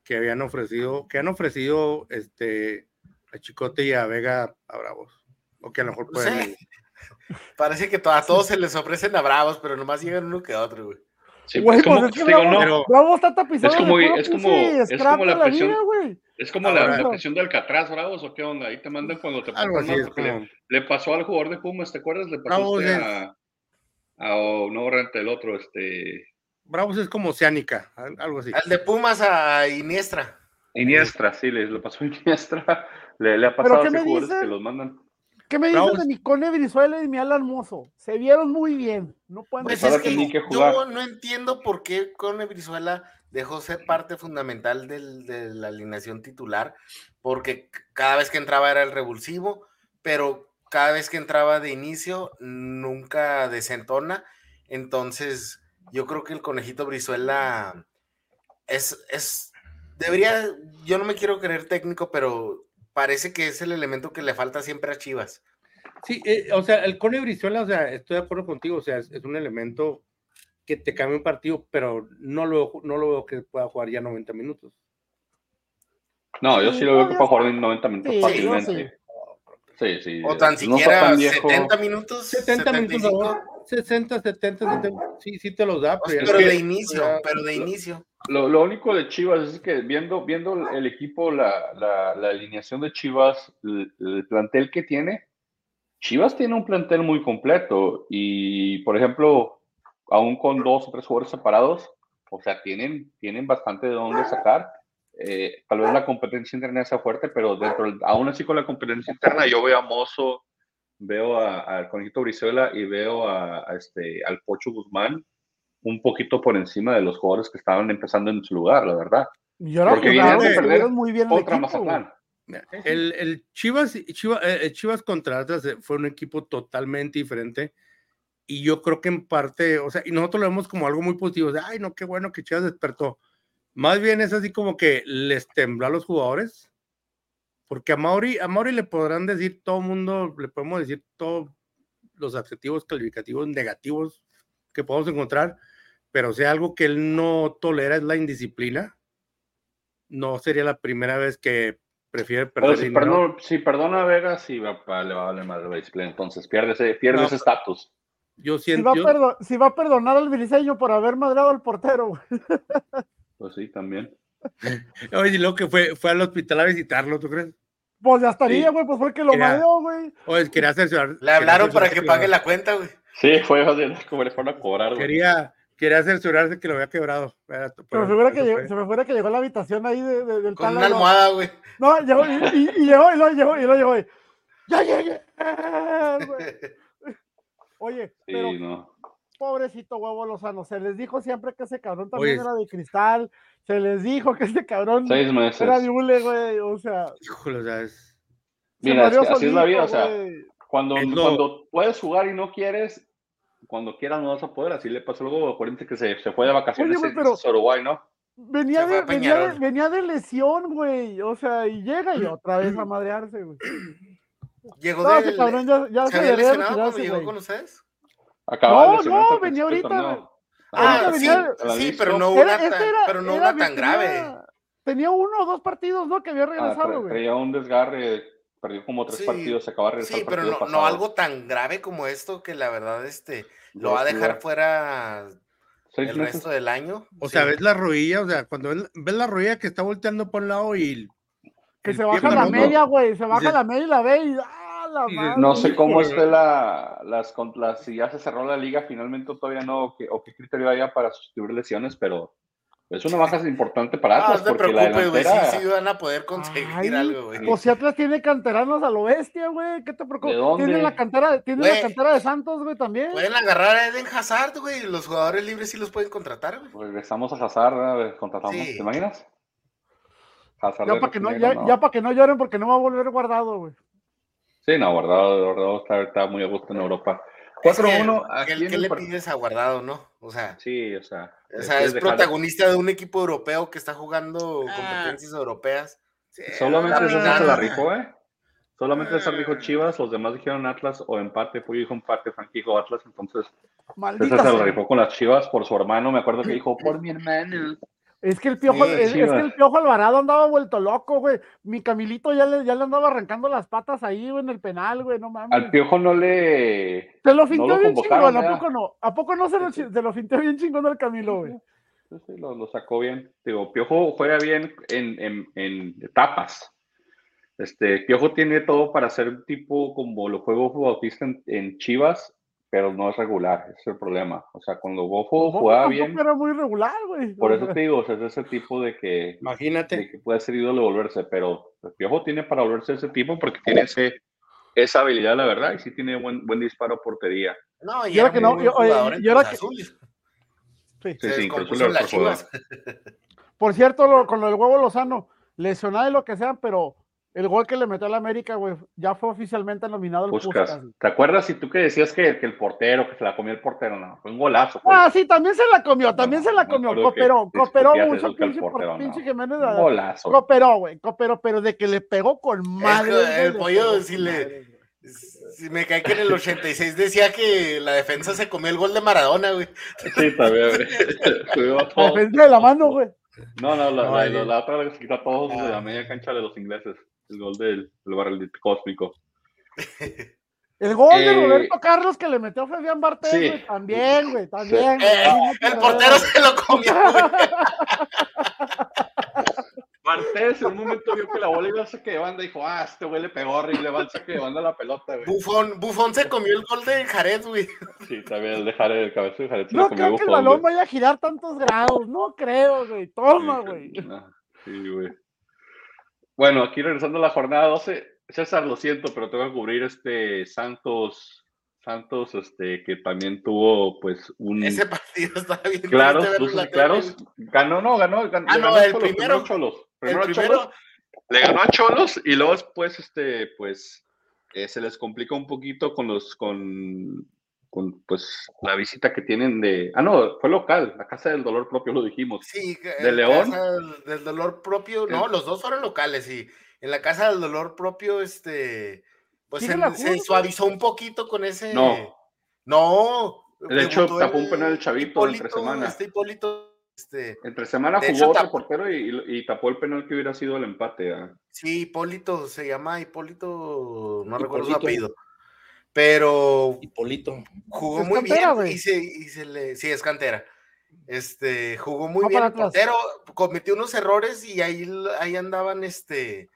que habían ofrecido, que han ofrecido este, a Chicote y a Vega a Bravos. O que a lo mejor pueden. <laughs> Parece que a todos se les ofrecen a Bravos, pero nomás llegan uno que otro, güey. Sí, pues, es como, pues es que no, Bravo está tapizado. Es como, es como, es como la presión. es como la, presión de Alcatraz, Bravos, o qué onda. Ahí te mandan cuando te Algo así, le, pasó al jugador de Pumas, ¿te acuerdas? Le pasó a, a, no el otro, este. Bravos es como Oceánica, algo así. Al de Pumas a Iniestra. Iniestra, sí, le, le pasó a Iniestra. <laughs> Le, le ha pasado a esos jugadores que los mandan. ¿Qué me dices de mi Cone Brizuela y mi Alan Mozo? Se vieron muy bien. No pueden pues es que, yo no entiendo por qué Cone Brizuela dejó ser parte fundamental del, de la alineación titular, porque cada vez que entraba era el revulsivo, pero cada vez que entraba de inicio nunca desentona. Entonces, yo creo que el conejito Brizuela es, es, debería, yo no me quiero creer técnico, pero parece que es el elemento que le falta siempre a Chivas. Sí, eh, o sea, el Cone Brizuela, o sea, estoy de acuerdo contigo, o sea, es, un elemento que te cambia un partido, pero no lo, no lo veo que pueda jugar ya 90 minutos. No, yo sí lo veo que pueda jugar 90 minutos fácilmente. Sí, sí. O tan siquiera 70 minutos. 70 minutos, 60, 70, 70, sí, sí te los da. Pero, de inicio, pero de inicio. Lo, lo, único de Chivas es que viendo, viendo el equipo, la, la, la alineación de Chivas, el, plantel que tiene, Chivas tiene un plantel muy completo y, por ejemplo, aún con dos o tres jugadores separados, o sea, tienen, tienen bastante de dónde sacar. Eh, tal vez la competencia interna sea fuerte, pero dentro, aún así con la competencia interna, yo veo a Mozo, veo al Conejito Brizuela y veo a, a, este, al Pocho Guzmán un poquito por encima de los jugadores que estaban empezando en su lugar, la verdad. Porque vinieron muy bien contra Mazatlán. El, el Chivas, Chivas, eh, Chivas contra Atlas fue un equipo totalmente diferente y yo creo que en parte, o sea, y nosotros lo vemos como algo muy positivo, de, ay, no, qué bueno que Chivas despertó. Más bien es así como que les tembló a los jugadores, porque a Mauri, a Mauri le podrán decir todo el mundo, le podemos decir todos los adjetivos calificativos negativos que podemos encontrar, pero si algo que él no tolera es la indisciplina, no sería la primera vez que prefiere perder si, perdona, si perdona a Vegas, sí va, le va a valer más el disciplina, entonces pierde ese pierde ese estatus. Yo siento. Si va, si va, a perdonar al briseño por haber madrado al portero. Pues sí, también. <laughs> Oye, y luego que fue, fue al hospital a visitarlo, ¿tú crees? Pues ya estaría, güey, pues fue el que lo madreó, güey. Oye, quería hacer Le hablaron para que pague la cuenta, güey. Sí, fue <laughs> como le fueron a cobrar, güey. Quería, quería cerciorarse que lo había quebrado. se, me fuera que llegó, se me fuera que llegó a la habitación ahí de, del Con una almohada, güey. No, llegó y, y, llegó y lo llegó y lo llegó. Y, ¡Ya llegué! Oye, pero no. pobrecito huevo Lozano, se les dijo siempre que ese cabrón también era de cristal, se les dijo que ese cabrón Seis meses. era de hule, güey, o sea. Híjole, o sea, es... Mira, es así es la vida, o sea, cuando, cuando puedes jugar y no quieres, cuando quieras no vas a poder. Así le pasó luego a Corinthians que se, se, fue de vacaciones Oye, pero en Uruguay, ¿no? Venía de, venía, de, venía de, lesión, güey. O sea, y llega y otra vez a madrearse, güey. Llegó no, de. Cabrón, ya, ya ¿Se, había lesionado cuando llegó con ustedes? no, no, venía ahorita. Ah, sí, sí, pero no una, tan, pero no una tan grave. Tenía uno o dos partidos, ¿no? Que había ah, regresado, güey. Ah, traía un desgarre perdió como tres Sí, partidos, se acaba de regresar Sí, pero no, no algo tan grave como esto que la verdad este lo va a estuvo dejar fuera seis el meses. resto del año. O Sí. sea, ves la rodilla, o sea, cuando ves, ves la rodilla que está volteando por un lado y Que el se baja la media, güey. Se baja la media y la ve y. ¡Ah, la Dices, madre! No sé cómo esté la, las, si ya se cerró la liga, finalmente todavía no, o qué, o qué criterio haya para sustituir lesiones, pero es una baja importante para Atlas, no te porque la preocupes, güey, delantera, sí van a poder conseguir Ay, algo, güey. Pues si Atlas tiene canteranos a lo bestia, güey. ¿Qué te dónde? Tiene la cantera, tiene la cantera de Santos, güey, también. Pueden agarrar a Eden Hazard, güey, los jugadores libres sí los pueden contratar, güey. pues, regresamos a Hazard, contratamos, Sí. ¿te imaginas? Hazard Ya para que no, ya, ya pa' que no lloren porque no va a volver guardado, güey. Sí, no, guardado, guardado está, está muy a gusto en Europa. Es que, 4-1 ¿Qué, le pides a Guardado, no? O sea, Sí, o sea. o sea es protagonista de un equipo europeo que está jugando Ah. competencias europeas. Solamente verdad. se la rifó, ¿eh? Solamente esa Ah. dijo Chivas, los demás dijeron Atlas o empate, Puyo dijo empate, Frank dijo Atlas, entonces Maldita se la rifó con las Chivas por su hermano, me acuerdo que dijo, por mi hermano. Es que el piojo, Sí, es, que el piojo Alvarado andaba vuelto loco, güey. Mi Camilito ya le, ya le andaba arrancando las patas ahí, güey, en el penal, güey, no mames. Al Piojo no le... Se lo no finteó lo bien chingón, ¿a poco no? ¿A poco no se lo, se lo finteó bien chingón al Camilo, güey? Sí, sí, lo, lo sacó bien. Digo, Piojo juega bien en, en, en etapas. Este, Piojo tiene todo para ser un tipo como lo Bofo Bautista en, en Chivas, pero no es regular, ese es el problema. O sea, cuando Bofo Bobo jugaba tampoco bien, era muy regular, güey. por eso te digo, o sea, es ese tipo de que, imagínate. de que puede ser ídolo de volverse, pero el Piojo tiene para volverse ese tipo porque tiene ese, esa habilidad, la verdad, y sí tiene buen, buen disparo a portería. No, y Y ahora era que no, buen y- oye, ahora que- sí. Sí, Se sí, Chivas. Por cierto, lo- con lo del huevo Lozano, lesionado y lo que sea, pero el gol que le metió a la América, güey, ya fue oficialmente nominado al Puskas. Puskas. güey. ¿Te acuerdas si tú que decías que, que el portero, que se la comió el portero? No, fue un golazo. pues. Ah, sí, también se la comió, también No, se la comió. Cooperó, cooperó mucho el pinche, por- portero, no. pinche Jiménez. Un golazo. Cooperó, güey, cooperó, pero de que le pegó con madre. el pollo con le-. Si me cae que en el 86 decía que la defensa se comió el gol de Maradona, güey. Sí, también. güey. <laughs> La defensa de la mano, güey. No, no, la, No, la, la- la otra vez quitó a todos de la Ah. media cancha de los ingleses. El gol del, del cósmico. <laughs> El gol de Eh, Roberto Carlos que le metió a Fabián Bartés, sí. güey, también, güey, también. Sí. güey, Eh, el portero se lo comió, güey. <laughs> Martés en un momento vio que la bola iba a saque de banda y dijo, ah, este güey le pegó horrible, va al saque de banda a la pelota, güey. Bufón, Bufón se comió el gol de Jared, güey. Sí, también el de Jared, el cabezo de Jared se lo No comió creo que el balón güey. vaya a girar tantos grados, no creo, güey. Toma, Sí, güey. no, Sí, güey. Bueno, aquí regresando a la jornada 12, César, lo siento, pero tengo que cubrir este Santos, Santos, este, que también tuvo, pues, un... Ese partido estaba bien. Claros, luces. Ganó, no, ganó. ganó Ah, no, ganó el Cholos, primero. a Cholos. El Primero a primero, Cholos, le ganó a Cholos y luego después, este, pues, eh, se les complica un poquito con los, con, con, pues, la visita que tienen de, ah, no, fue local, la Casa del Dolor Propio, lo dijimos. sí, ¿De en León? casa del- dolor propio, no, los dos fueron locales y en la casa del dolor propio, este, pues ¿Sigue se, suavizó un poquito con ese. No. No. De hecho, tapó un penal el Chavito entre semana. Este Hipólito, este, Entre semana jugó hecho, otro portero y, tapó el penal que hubiera sido el empate. ah. sí, Hipólito, se llama Hipólito, no recuerdo su apellido. Pero Hipólito. jugó Es muy cantera, bien güey. y se, y se le, sí, es cantera. Este, jugó muy Va bien el portero, cometió unos errores y ahí, ahí andaban, este,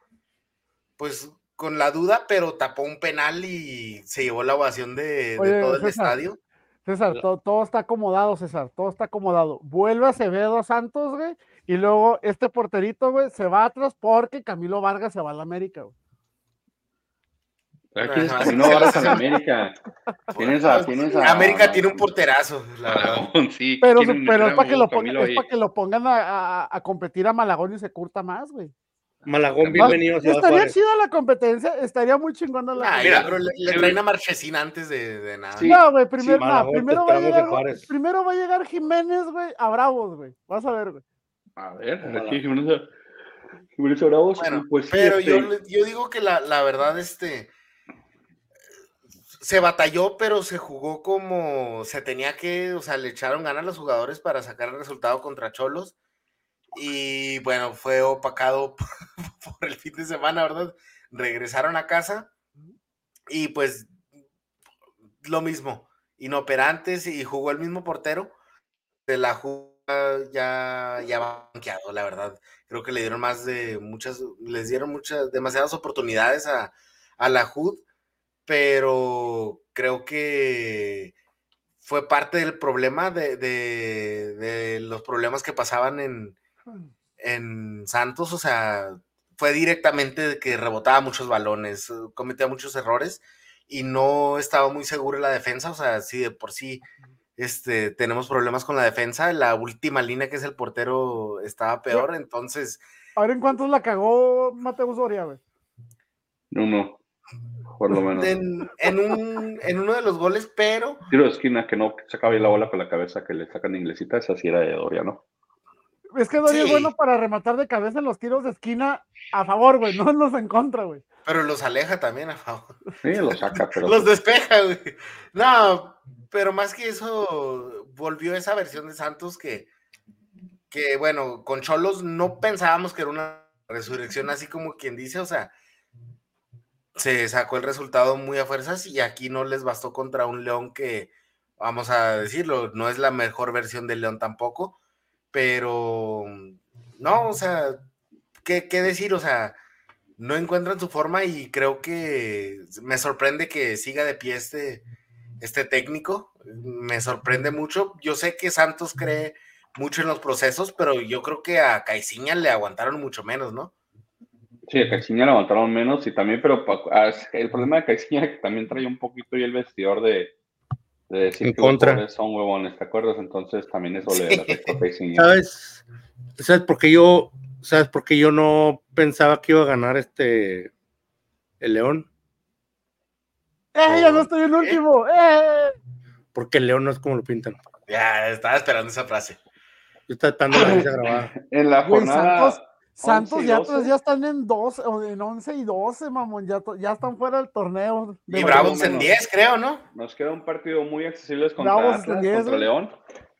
pues con la duda, pero tapó un penal y se llevó la ovación de, todo el César, estadio. César, todo, todo está acomodado, César, todo está acomodado. Vuelve Acevedo a Santos, güey, y luego este porterito, güey, se va atrás porque Camilo Vargas se va a la América, güey. Ajá. camino ahora en América. Tienes a, tienes a- América tiene un porterazo, la verdad. Malagón, sí, Pero, pero es a para que, lo pongan, es ahí. pa' que lo pongan a, a- a competir a Malagón y se curta más, güey. Malagón, Ah, bienvenido a Ciudad Estaría chida la competencia, estaría muy chingona la Ay, Mira, pero le, le sí, traen a Marchesín antes de, de nada. Sí. No, güey, primero, no, Malagón, primero, va a llegar, primero va a llegar Jiménez, güey, a Bravos, güey. Vas a ver, güey. A ver, aquí Jiménez, Jiménez Bravos, Bueno, pues sí, pero este, yo, yo digo que la, la verdad, este, se batalló, pero se jugó como se tenía que, o sea, le echaron ganas a los jugadores para sacar el resultado contra Cholos. y bueno, fue opacado <laughs> por el fin de semana, ¿verdad? Regresaron a casa y pues lo mismo, inoperantes y jugó el mismo portero. De la jugada ya, ya banqueado, la verdad. Creo que le dieron más de muchas, les dieron muchas, demasiadas oportunidades a, a la HUD, pero creo que fue parte del problema de, de, los problemas que pasaban en, en Santos, o sea, fue directamente que rebotaba muchos balones, cometía muchos errores y no estaba muy seguro en la defensa, o sea, sí, de por sí este, tenemos problemas con la defensa, la última línea que es el portero estaba peor, entonces... Ahora en cuántos la cagó Mateo Soria, güey. No, no, por lo menos. En, un, en uno de los goles, pero... Tiro de esquina que no sacaba bien la bola con la cabeza que le sacan inglesita, esa sí era de Doria, ¿no? Es que Doria es bueno para rematar de cabeza en los tiros de esquina a favor, güey, no los en contra, güey. Pero los aleja también a favor. Sí, los saca, pero. <laughs> los despeja, güey. No, pero más que eso, volvió esa versión de Santos que, que bueno, con Cholos no pensábamos que era una resurrección así como quien dice, o sea, se sacó el resultado muy a fuerzas y aquí no les bastó contra un León que, vamos a decirlo, no es la mejor versión del León tampoco, pero no, o sea, ¿qué, qué decir? O sea, no encuentran su forma y creo que me sorprende que siga de pie este, este técnico. Me sorprende mucho. Yo sé que Santos cree mucho en los procesos, pero yo creo que a Caiciña le aguantaron mucho menos, ¿no? Sí, a Caiciña le aguantaron menos y también, pero el problema de Caiciña es que también trae un poquito y el vestidor de, de decir en que contra. son huevones, ¿te acuerdas? Entonces también eso le afectó a Caiciña. ¿Sabes? ¿Sabes por qué yo ¿Sabes por qué yo no pensaba que iba a ganar este el León? ¡Eh! Ya no estoy en último. ¡Eh! Porque el León no es como lo pintan. Ya, estaba esperando esa frase. Yo estaba esperando la frase grabada. <laughs> En la jornada. Santos, ya, ya, están en 12, en 11 y 12, mamón. Ya, ya están fuera del torneo. y Bravos en 10, creo, ¿no? Nos queda un partido muy accesible contra, Atlas, contra León.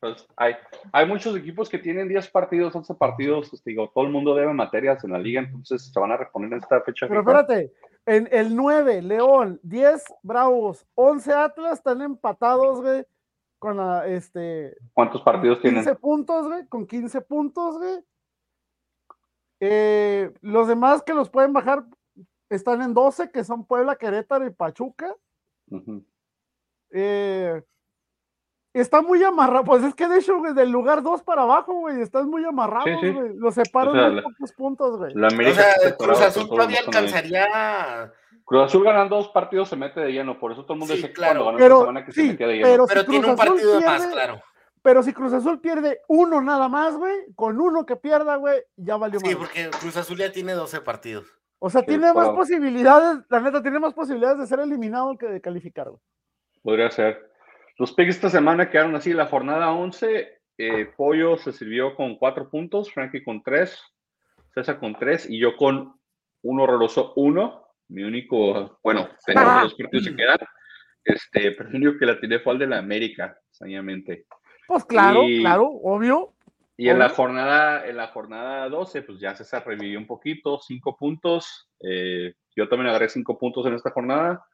Pues, hay, hay muchos equipos que tienen 10 partidos, 11 partidos, pues, digo, todo el mundo debe materias en la liga, entonces se van a reponer en esta fecha. Pero espérate, en el 9, León, 10 Bravos, 11 Atlas están empatados, güey, con la, este... ¿Cuántos partidos 15 tienen? 15 puntos, güey, con 15 puntos, güey. Eh, los demás que los pueden bajar están en 12, que son Puebla, Querétaro y Pachuca. eh, está muy amarrado. Pues es que de hecho, güey, del lugar 2 para abajo, güey, están muy amarrados, güey. Los separan pocos puntos, güey. o sea, Cruz Azul todavía alcanzaría. Cruz Azul ganando dos partidos se mete de lleno, por eso todo el mundo dice claro. cuando pero, semana que sí, se mete de lleno. Pero, tiene un partido más, claro. Pero si Cruz Azul pierde uno nada más, güey, con uno que pierda, güey, ya valió más. Sí, porque Cruz Azul ya tiene 12 partidos. O sea, tiene más posibilidades, la neta, tiene más posibilidades de ser eliminado que de calificar, güey. Podría ser. Los picks esta semana quedaron así. La jornada 11, eh, Pollo se sirvió con cuatro puntos, Frankie con tres, César con tres y yo con un horroroso uno. Mi único, bueno, tengo ah. los partidos que quedan. Este, pero el único que la tiré fue al de la América, extrañamente. Pues claro, claro, obvio. Y en la jornada, en la jornada 12, pues ya César revivió un poquito, cinco puntos. Eh, yo también agarré cinco puntos en esta jornada.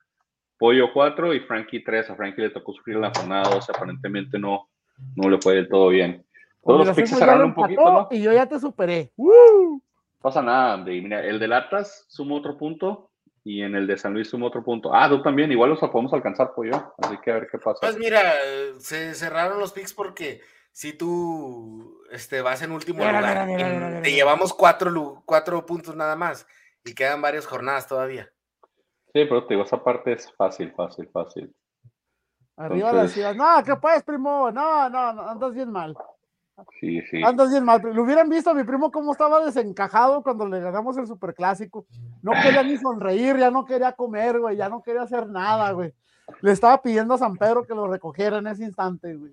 Pollo 4 y Frankie 3. A Frankie le tocó sufrir la jornada 12. Aparentemente no, no le fue del todo bien. Todos los picks cerraron un poquito, ¿no? Y yo ya te superé. No pasa nada, Andy. Mira, el de Latas suma otro punto y en el de San Luis suma otro punto. Ah, tú también. Igual los podemos alcanzar, Pollo. Así que a ver qué pasa. Pues mira, se cerraron los picks porque si tú este, vas en último lugar, te llevamos cuatro, cuatro puntos nada más y quedan varias jornadas todavía. Sí, pero te digo, esa parte es fácil, fácil, fácil. Arriba la ciudad. No, ¿qué puedes, primo? No, no, no, andas bien mal. Sí, sí. Andas bien mal. Lo hubieran visto a mi primo cómo estaba desencajado cuando le ganamos el superclásico. No quería ni sonreír, ya no quería comer, güey, ya no quería hacer nada, güey. Le estaba pidiendo a San Pedro que lo recogiera en ese instante, güey.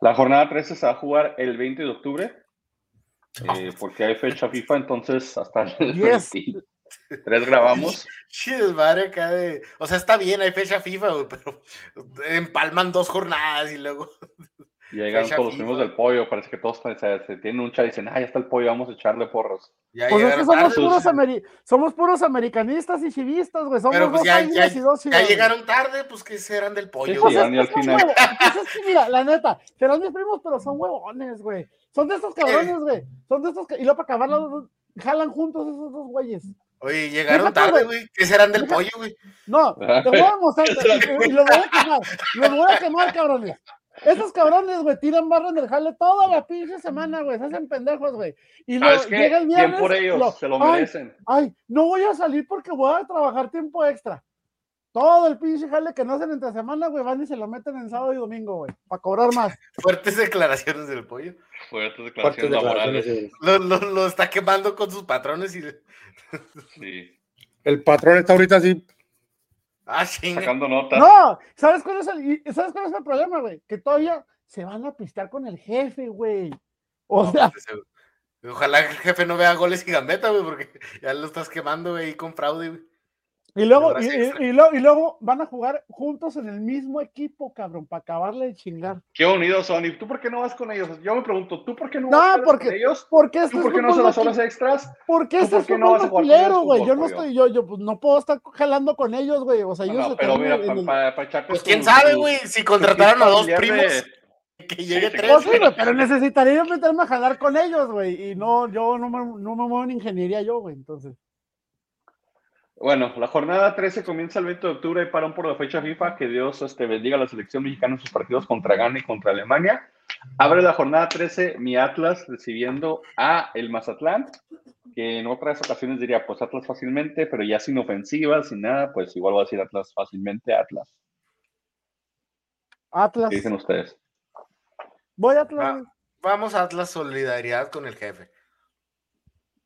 La jornada 13 se va a jugar el 20 de octubre, eh, porque hay fecha FIFA, entonces hasta el yes. Tres grabamos. <laughs> madre acá de. O sea, está bien, hay fecha FIFA, pero empalman dos jornadas y luego. Llegan todos los primos del pollo, parece que todos se, se tienen un chat y dicen, ah, ya está el pollo, vamos a echarle porros. Ya Pues es que somos puros, ameri- somos puros americanistas y chivistas, güey. Somos Pero pues dos ya, ya- y dos ya llegaron tarde, pues que serán del pollo. Sí, Pues llegaron es ya al final. pues es que mira, la neta, serán mis primos, pero son huevones, güey. Son de estos cabrones, güey. Son de estos que. Y luego para acabar, los dos- jalan juntos esos dos güeyes. Oye, llegaron Déjate, tarde, güey. ¿Qué serán del Déjate. pollo, güey? No, <laughs> te voy a mostrar. y, y los voy a quemar. Los voy a quemar, cabrones. Esos cabrones, güey, tiran barro en el jale toda la pinche semana, güey. Se hacen pendejos, güey. Y ¿Sabes qué? llega el Bien viernes. por ellos, lo- se lo ay, merecen. Ay, no voy a salir porque voy a trabajar tiempo extra. Todo el pinche jale que no hacen entre semana, güey, van y se lo meten en sábado y domingo, güey, para cobrar más. Fuertes declaraciones del pollo. Fuertes Fuertes declaraciones laborales. declaraciones, sí. Lo, lo- lo está quemando con sus patrones y. Sí, El patrón está ahorita así. Ah, chinga. sacando notas. No, ¿sabes cuál es el, ¿sabes cuál es el problema, güey? Que todavía se van a pistear con el jefe, güey. O sea, pues, Ojalá el jefe no vea goles y gambeta, güey, porque ya lo estás quemando, güey, con fraude, güey. Y luego, y, y- extra. y luego, y luego van a jugar juntos en el mismo equipo, cabrón, para acabarle de chingar. Qué unidos son. ¿Y tú por qué no vas con ellos? Yo me pregunto, ¿tú por qué no No, vas porque- con ellos? Porque esto ¿Tú es por qué no haces las horas extras? Porque ¿Tú este por es qué no fútbol vas a de jugar con ellos culero, güey. Yo no estoy, yo, yo pues, no puedo estar jalando con ellos, güey. O sea, No, ellos no, se pero mira, para echarte Pues tu- quién sabe, güey, si contrataron a dos familiar de- primos, que llegue sí, tres. Pues sí, güey, pero necesitaría yo meterme a jalar con ellos, güey. Y no, yo no me, no me muevo en ingeniería yo, güey. Entonces. Bueno, la jornada 13 comienza el 20 de octubre y parón por la fecha FIFA. Que Dios este, bendiga a la selección mexicana en sus partidos contra Ghana y contra Alemania. Abre la jornada 13 mi Atlas recibiendo a el Mazatlán, que en otras ocasiones diría pues Atlas fácilmente, pero ya sin ofensiva, sin nada, pues igual va a decir Atlas fácilmente, Atlas. Atlas. ¿Qué dicen ustedes? Voy a Atlas. Vamos a Atlas solidaridad con el jefe.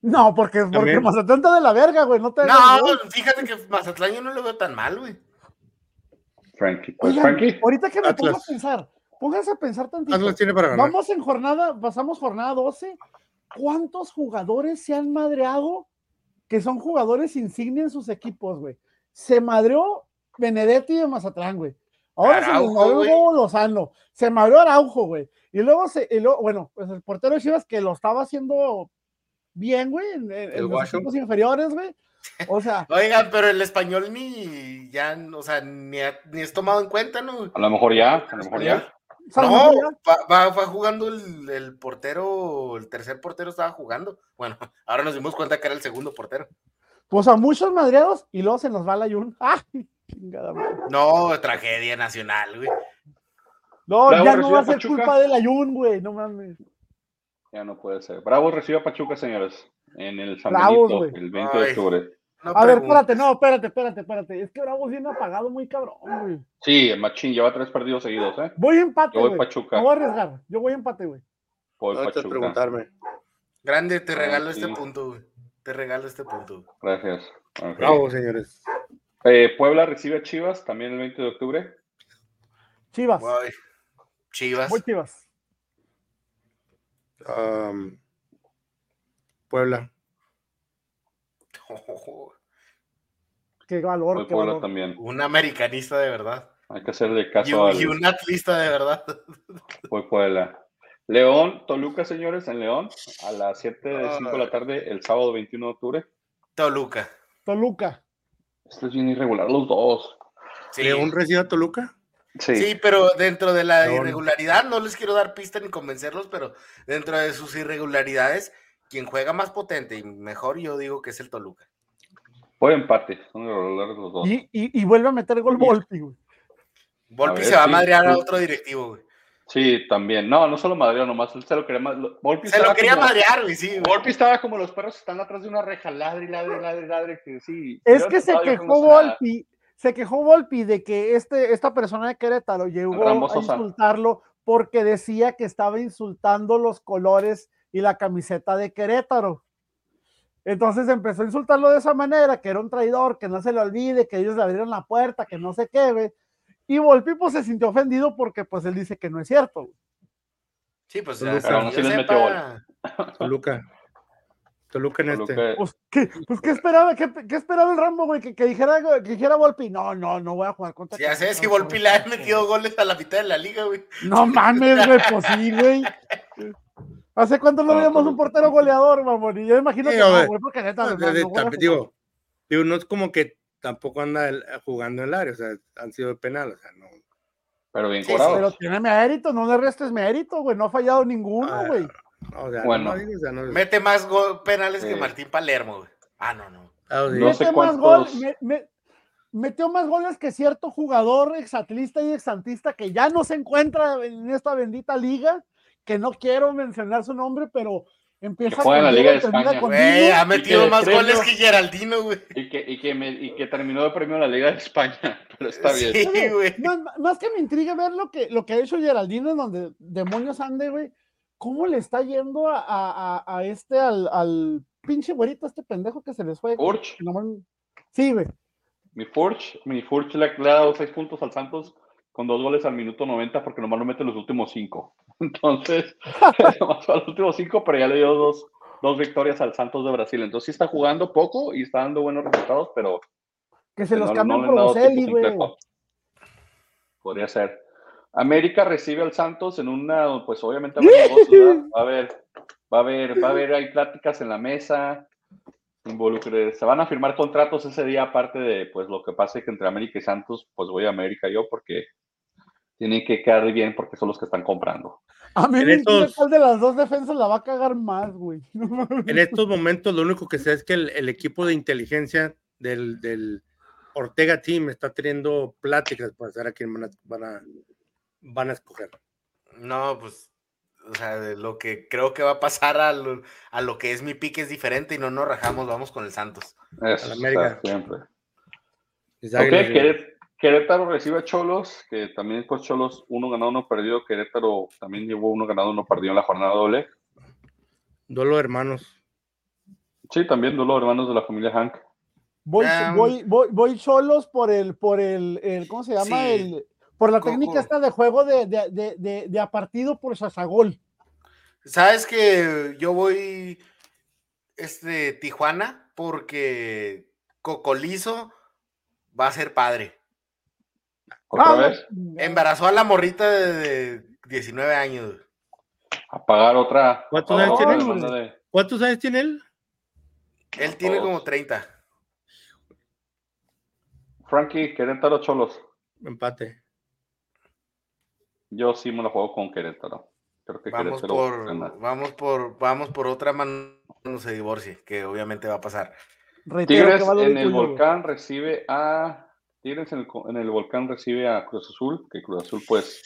No, porque, porque. Mazatlán está de la verga, güey. No te No, güey. fíjate que Mazatlán yo no lo veo tan mal, güey. Frankie. Pues Oigan, Frankie, ahorita que me pongo a Atlas. pensar, pónganse a pensar tantito. Atlas tiene para ganar. Vamos en jornada, pasamos jornada 12. ¿Cuántos jugadores se han madreado que son jugadores insignia en sus equipos, güey? Se madreó Benedetti de Mazatlán, güey. Ahora se Araujo, les madreó Lozano. Se madreó Araujo, güey. Y luego se, y luego, bueno, pues el portero de Chivas que lo estaba haciendo bien, güey, en, en- en El los equipos inferiores, güey. O sea, <laughs> Oigan, pero el español ni ya, o sea, ni, ha- ni es tomado en cuenta, ¿no? a lo mejor ya, a lo mejor ya. No, va, va- va jugando el, el portero, el tercer portero estaba jugando. Bueno, <laughs> ahora nos dimos cuenta que era el segundo portero. pues a muchos madreados y luego se nos va la Yun. ¡Ay! <laughs> Chingada madre. No, tragedia nacional, güey. No, ya no va a a ser Pachuca. culpa del Ayun, güey. No mames. Ya no puede ser. Bravo recibe a Pachuca, señores, en el San Bravos, Benito, el 20 de octubre. No A ver, espérate, no, espérate, espérate, espérate. Es que Bravos viene apagado muy cabrón, güey. Sí, el Machín lleva tres partidos seguidos, ¿eh? Voy a empate, Yo voy güey. Pachuca. No voy a arriesgar. Yo voy a empate, güey. Voy Ahorita Pachuca. preguntarme. Grande, te Ah, regalo sí. este punto, güey. Te regalo este punto. Gracias. Ok. Bravo, señores. Eh, Puebla recibe a Chivas también el 20 de octubre. Chivas. Voy. Chivas. Voy Chivas. Am, Puebla. <laughs> Qué valor, Voy qué Puebla valor. también. Un americanista de verdad. Hay que hacerle Y, caso un- al y un atlista de verdad. <laughs> Voy Puebla. León, Toluca, señores, en León, a las 7 de 5 de la tarde, el sábado 21 de octubre. Toluca. Toluca. Esto es bien irregular, los dos. Sí. ¿León recibe a Toluca? Sí. Sí, pero dentro de la irregularidad, no les quiero dar pista ni convencerlos, pero dentro de sus irregularidades, quien juega más potente y mejor, yo digo que es el Toluca. Fue empate, son los dos. Y, y, y vuelve a meter gol Volpi, güey. Volpi se va a sí, madrear a otro directivo, güey. Sí, también. No, no solo Madrid, nomás él se lo quería más. Volpi Se lo quería como- madrear, güey, sí. güey. Volpi estaba como los perros que están atrás de una reja, ladre, ladre, ladre, ladre, que sí. Es que se quejó. Volpi, se quejó Volpi de que este, esta persona de Querétaro llegó a Sosa. insultarlo porque decía que estaba insultando los colores y la camiseta de Querétaro. Entonces empezó a insultarlo de esa manera, que era un traidor, que no se le olvide, que ellos le abrieron la puerta, que no qué, güey. Y Volpi pues se sintió ofendido porque pues él dice que no es cierto. Sí, pues Pero que así yo les metió Toluca. <laughs> Toluca en este. Pues, ¿qué, pues, ¿qué esperaba, qué, qué esperaba el Rambo, güey? Que, que dijera, que dijera Volpi. No, no, no voy a jugar contra. Ya sé, si no, Volpi le ha metido goles a la mitad de la liga, güey. No mames, güey, pues sí, güey. ¿Hace cuánto no veíamos pero- un portero goleador, mamón? Y yo imagino Sí, que a no, güey, porque neta, No, digo, digo, no es como que tampoco anda el- jugando en el área, o sea, han sido de penal, o sea, no. Pero bien Sí. Pero tiene mérito, no le restes mérito, güey. No ha fallado ninguno, Ah, güey. No, Bueno. Mete más go- penales que. Martín Palermo, güey. Ah, no, no. sí. No sé Mete más gol- me- me- metió más goles que cierto jugador exatlista y exantista que ya no se encuentra en esta bendita liga, que no quiero mencionar su nombre, pero empieza Que juega en la Liga de España. ha metido más premio- goles que Geraldino, güey. Y que, y, que me- y que terminó de premio en la Liga de España. <laughs> Pero está bien. Sí, Pero, güey. más, más que me intriga ver lo que, lo que ha hecho Geraldino, en donde demonios ande, güey. ¿Cómo le está yendo a, a- a- este, al, al pinche güerito, este pendejo que se les fue? Nomás- Sí, güey. Mi Furch, mi Furch le, le ha dado seis puntos al Santos con dos goles al minuto 90 porque nomás lo mete los últimos cinco. <laughs> Entonces, <laughs> <laughs> nomás los últimos cinco, pero ya le dio dos, dos victorias al Santos de Brasil. Entonces sí está jugando poco y está dando buenos resultados, pero Que se los no- cambian no por Boselli, güey. Podría ser. América recibe al Santos en una, pues obviamente va a haber va a haber, va a haber, hay pláticas en la mesa, involucre, se van a firmar contratos ese día, aparte de pues lo que pase que entre América y Santos, pues voy a América yo porque tienen que quedar bien porque son los que están comprando. A mí En estos- cuál de las dos defensas la va a cagar más, güey. <laughs> En estos momentos, lo único que sé es que el, el equipo de inteligencia del, del Ortega Team está teniendo pláticas para saber a quién van a, van a, van a escoger. No, pues, o sea, de lo que creo que va a pasar a lo, a lo que es mi pique es diferente y no nos rajamos, vamos con el Santos. Eso, la América. siempre. Mis Ok, Águilas, Queré- Querétaro recibe a Cholos, que también pues Cholos uno ganado, uno perdido. Querétaro también llevó uno ganado, uno perdido en la jornada doble. Duelo de hermanos. Sí, también duelo de hermanos de la familia Hank. Voy, voy, voy, voy cholos por el, por el, el- ¿cómo se llama? Sí. El, por la técnica esta de juego de, de, de, de, de a partido por Sasagol. ¿Sabes que yo voy este Tijuana porque Cocolizo va a ser padre. Otra Ah, vez, Embarazó a la morrita de, de 19 años. a pagar otra. ¿Cuántos años tiene? de- ¿Cuántos años tiene él? Él tiene Todos. como 30. Frankie, Querétaro, Cholos. Empate. Yo sí me la juego con Querétaro. Creo que Vamos Querétaro por, vamos por, vamos por otra mano no se divorcie, que obviamente va a pasar. Reitero Tigres que lo en el volcán recibe a. Tigres en el, en el volcán recibe a Cruz Azul, que Cruz Azul, pues,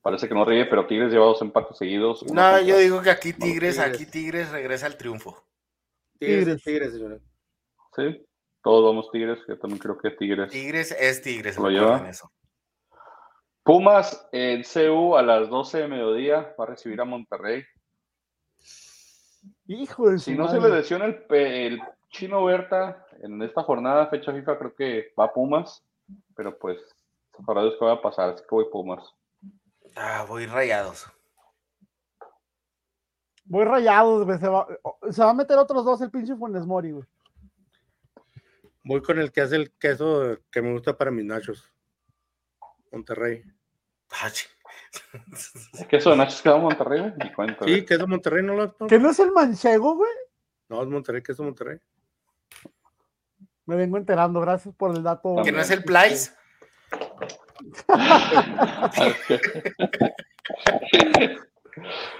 parece que no ríe, pero Tigres lleva dos empates seguidos. No, contra- yo digo que aquí Bueno, Tigres, Tigres. aquí Tigres regresa al triunfo. Tigres, Tigres. Señores. Sí, todos vamos Tigres, yo también creo que Tigres. Tigres es Tigres. ¿Lo lleva? eso. Pumas en CU a las 12 de mediodía va a recibir a Monterrey. Hijo de Si no se le lesiona el, el chino Berta en esta jornada, fecha FIFA, creo que va a Pumas, pero pues, para Dios que va a pasar, así que voy Pumas. Ah, voy rayados. Voy rayado, güey. Se va, se va a meter otros dos el pinche Funes Mori, güey. Voy con el que hace el queso que me gusta para mis nachos. Monterrey. Ah, chi- ¿Qué eso de Nachos queda en Monterrey? güey? Ni cuenta. Sí, güey. queso Monterrey, ¿no lo? Que no es el manchego, güey. No, es Monterrey, queso Monterrey. Me vengo enterando, gracias por el dato. que no es el Plais. <laughs>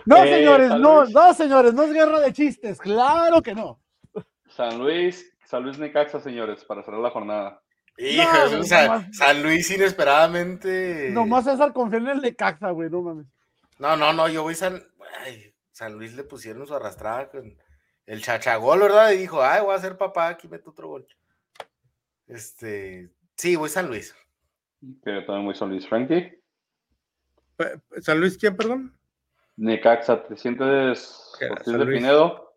No, Eh, señores, no, no, señores, no es guerra de chistes, claro que no. San Luis, San Luis Necaxa, señores, para cerrar la jornada. Hijo, No, o sea, nomás- San Luis inesperadamente. Nomás César confía en el de Caxa, güey, no mames. No, no, no, yo voy San. Ay, San Luis le pusieron su arrastrada con el chachagol, ¿verdad? Y dijo, ay, voy a ser papá, aquí meto otro gol. Este. Sí, voy San Luis. Yo también voy San Luis. Frankie, Pe- ¿San Luis quién, perdón? Necaxa, ¿te sientes San de Luis. Pinedo?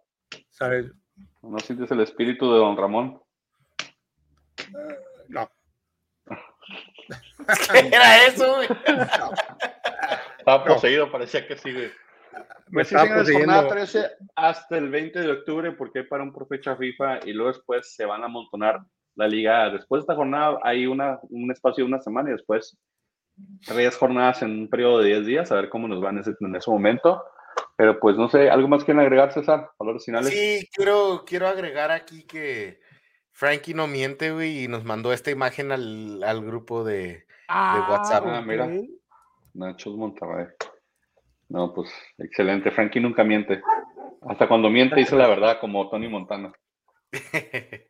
¿Sabes? ¿No sientes el espíritu de Don Ramón? No. ¿Qué era eso, güey? Estaba poseído, parecía que sí, güey. Pues sí, estaba jornada poseyendo. 13 hasta el 20 de octubre, porque para un por fecha FIFA y luego después se van a amontonar la liga. Después de esta jornada hay una, un espacio de una semana y después tres jornadas en un periodo de 10 días, a ver cómo nos van en ese, en ese momento. Pero pues no sé, ¿algo más quieren agregar, César? Valores finales. Sí, quiero, quiero agregar aquí que Frankie no miente, güey, y nos mandó esta imagen al, al grupo de, WhatsApp. Ah, mira. Nachos Monterrey. No, pues excelente. Frankie nunca miente. Hasta cuando miente dice la verdad, como Tony Montana. <laughs>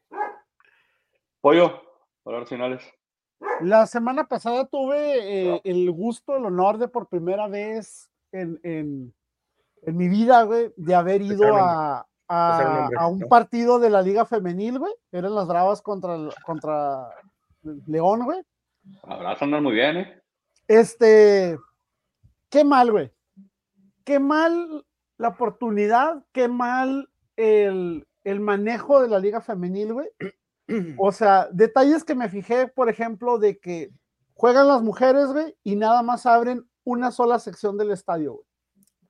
Pollo, valores finales. La semana pasada tuve eh, el gusto, el honor de por primera vez en, en, en mi vida, güey, de haber ido Empezar a, un a, nombre, a un ¿no? partido de la Liga Femenil, güey. Eran las Bravas contra, el- contra León, güey. Abrazo, andan muy bien, ¿eh? Este, qué mal, güey. Qué mal la oportunidad, qué mal el, el manejo de la liga femenil, güey. <clears throat> O sea, detalles que me fijé, por ejemplo, de que juegan las mujeres, güey, y nada más abren una sola sección del estadio, güey.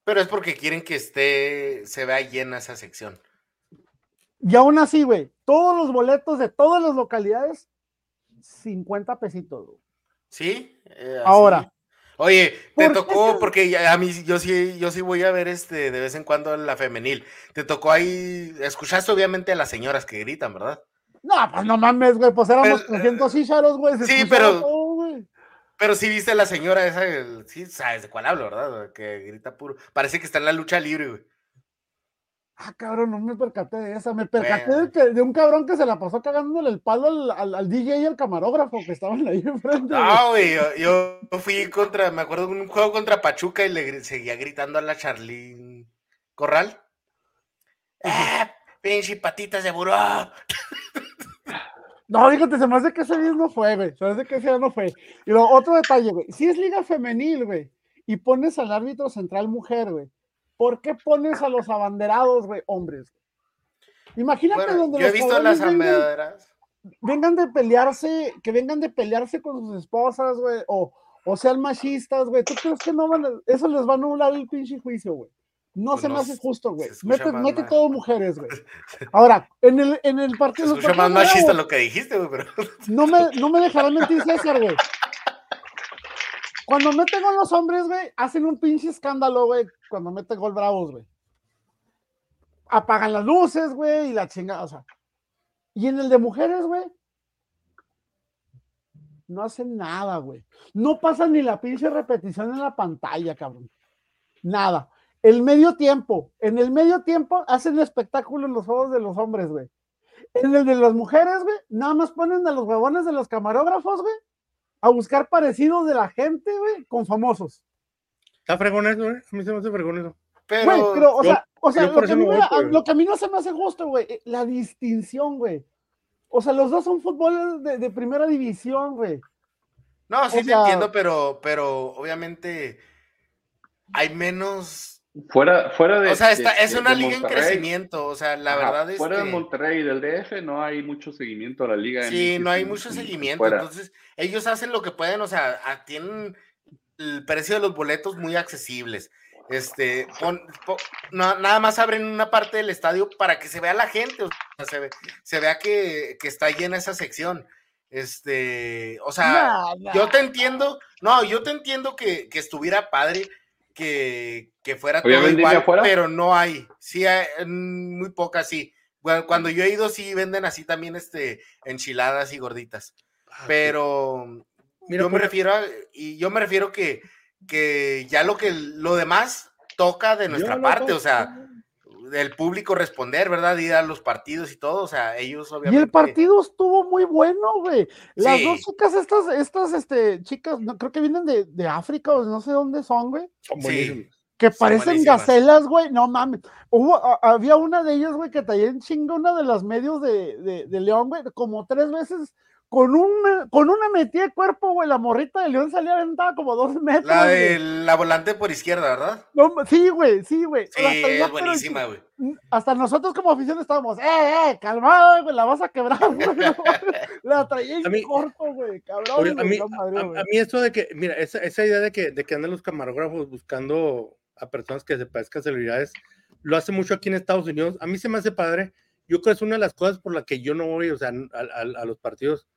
Pero es porque quieren que esté, se vea llena esa sección. Y aún así, güey, todos los boletos de todas las localidades, 50 pesitos, güey. ¿Sí? Eh. Ahora. Oye, te ¿Por qué tocó, porque a mí yo sí, yo sí voy a ver este de vez en cuando la femenil. Te tocó ahí, escuchaste obviamente a las señoras que gritan, ¿verdad? No, pues no mames, güey, pues éramos Pero, 300 ícharos, güey. se sí, escuchaba pero- güey. Pero sí viste a la señora esa, el- sí sabes de cuál hablo, ¿verdad? Que grita puro. Parece que está en la lucha libre, güey. Ah, cabrón, no me percaté de esa. Me percaté Bueno. de, que- de un cabrón que se la pasó cagándole el palo al, al- al DJ y al camarógrafo que estaban ahí <laughs> enfrente. No, güey, yo, yo fui contra, me acuerdo de un juego contra Pachuca y le seguía gritando a la Charlene Corral. ¡Ah! Pinche patitas de buró. <laughs> No, fíjate, se me hace que ese día no fue, güey. Se me hace que ese día no fue. Y otro detalle, güey. Si es liga femenil, güey, y pones al árbitro central mujer, güey, ¿por qué pones a los abanderados, güey, hombres? Imagínate Bueno, donde yo he los visto las amaderas. vengan de pelearse, que vengan de pelearse con sus esposas, güey, o, o sean machistas, güey. ¿Tú crees que no van a, eso les va a anular el pinche juicio, güey? No Pues se me hace justo, güey. se Mete, mete todo mujeres, güey. Ahora, en el, en el Se partido. los escucha más machista lo que dijiste, güey, pero. <laughs> no me, no me dejará mentir César, güey. Cuando meten gol los hombres, güey, hacen un pinche escándalo, güey, cuando meten gol bravos, güey. Apagan las luces, güey, y la chingada, o sea. Y en el de mujeres, güey, no hacen nada, güey. No pasan ni la pinche repetición en la pantalla, cabrón. Nada. El medio tiempo, en el medio tiempo hacen espectáculo en los juegos de los hombres, güey. En el de las mujeres, güey, nada más ponen a los huevones de los camarógrafos, güey, a buscar parecidos de la gente, güey, con famosos. Está fregón eso, ¿eh? A mí se me hace fregón eso. Pero, Güey, pero, o yo- sea, o sea, lo que, me lo que a mí no se me hace justo, güey, eh, la distinción, güey. O sea, los dos son fútbol de, de primera división, güey. no, sí o te sea- entiendo, pero, pero obviamente hay menos. Fuera, fuera de. O sea, está, de- es una liga en crecimiento. O sea, la ajá, verdad es Fuera de. Monterrey y del DF no hay mucho seguimiento a la liga. Sí, no hay mucho en- seguimiento. fuera. Entonces, ellos hacen lo que pueden, o sea, a- tienen el precio de los boletos muy accesibles. Este, pon- no- nada más abren una parte del estadio para que se vea la gente, o sea, se, ve- se vea que, que está llena esa sección. Este, o sea, yo te entiendo, no, yo te entiendo que, que estuviera padre, que, que fuera ¿Había todo igual, afuera? pero no hay, sí, hay, mm, muy pocas, sí. Bueno, cuando yo he ido, sí venden así también este, enchiladas y gorditas. Ah, Pero Mira, yo me refiero a, y yo me refiero que, que ya lo que lo demás toca de nuestra no parte, o sea, del público responder, ¿verdad? Ir a los partidos y todo, o sea, ellos Y obviamente. el partido estuvo muy bueno, güey. Las Sí. dos chicas, estas, estas, este, chicas, no, creo que vienen de, de África o no sé dónde son, güey. son Sí. Que parecen gacelas, güey. No mames. Hubo, a- había una de ellas, güey, que traía en chinga una de las medios de, de, de León, güey, como tres veces. Con una, con una metida de cuerpo, güey. La morrita de León salía aventada como dos metros. La güey. de la volante por izquierda, ¿verdad? No, sí, güey, sí, güey. Sí, traía, es buenísima, güey. Hasta nosotros como afición estábamos, eh, eh, calmada, güey, la vas a quebrar, <laughs> güey. la traía en mí- corto, güey, cabrón. Oye, a, mí, no madre, a- güey. a mí esto de que, mira, esa, esa idea de que, de que andan los camarógrafos buscando a personas que se parezcan celebridades. Lo hace mucho aquí en Estados Unidos. A mí se me hace padre. Yo creo que es una de las cosas por la que yo no voy, o sea, a, a- a los partidos.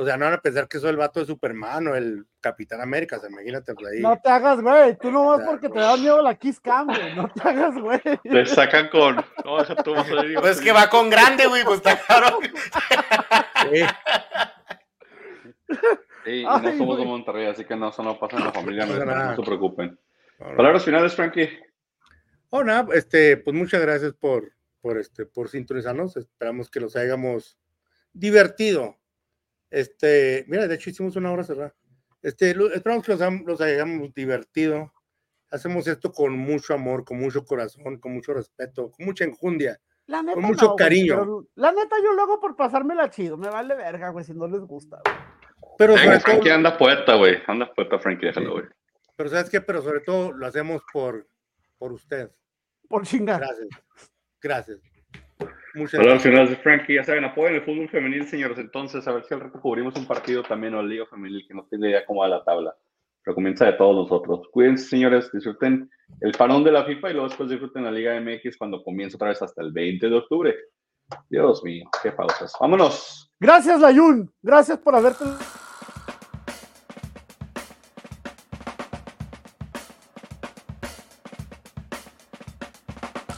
O sea, no van a pensar que soy el vato de Superman o el Capitán América, o sea, imagínate por ahí. No te hagas, güey. Tú no vas Ya. porque te da miedo la Kiss Cam, güey. No te hagas, güey. Te sacan con. No, deja tú, vas a ver, Pues que va con grande, güey, pues está claro. Sí. Sí, Ay, no somos de. Monterrey, así que no, eso no pasa en la familia, No no, no se preocupen. Palabras finales, Frankie. Oh, nada, este, pues muchas gracias por, por, este, por sintonizarnos. Esperamos que los hayamos divertido. Este, mira, de hecho hicimos una hora cerrada. Este, lo- esperamos que los, los hayamos divertido. Hacemos esto con mucho amor, con mucho corazón, con mucho respeto, con mucha enjundia. La neta, Con mucho no, güey, cariño. pero la neta, yo lo hago por pasármela chido. Me vale verga, güey, si no les gusta. güey. Pero Venga, Frankie anda poeta, güey. Anda poeta, Frankie, déjalo, güey. Pero sabes qué, pero sobre todo lo hacemos por, por usted. Por chingar. Gracias. Gracias. Muchas gracias. finales de Frankie, ya saben, apoyen el fútbol femenil, señores. Entonces, a ver si al rato cubrimos un partido también o la Liga Femenil, que no tiene idea cómo va la tabla. Pero comienza de todos nosotros. Cuídense, señores, disfruten el parón de la FIFA y luego después disfruten la Liga MX cuando comienza otra vez hasta el 20 de octubre. Dios mío, qué pausas. Vámonos. Gracias, Layun. Gracias por haberte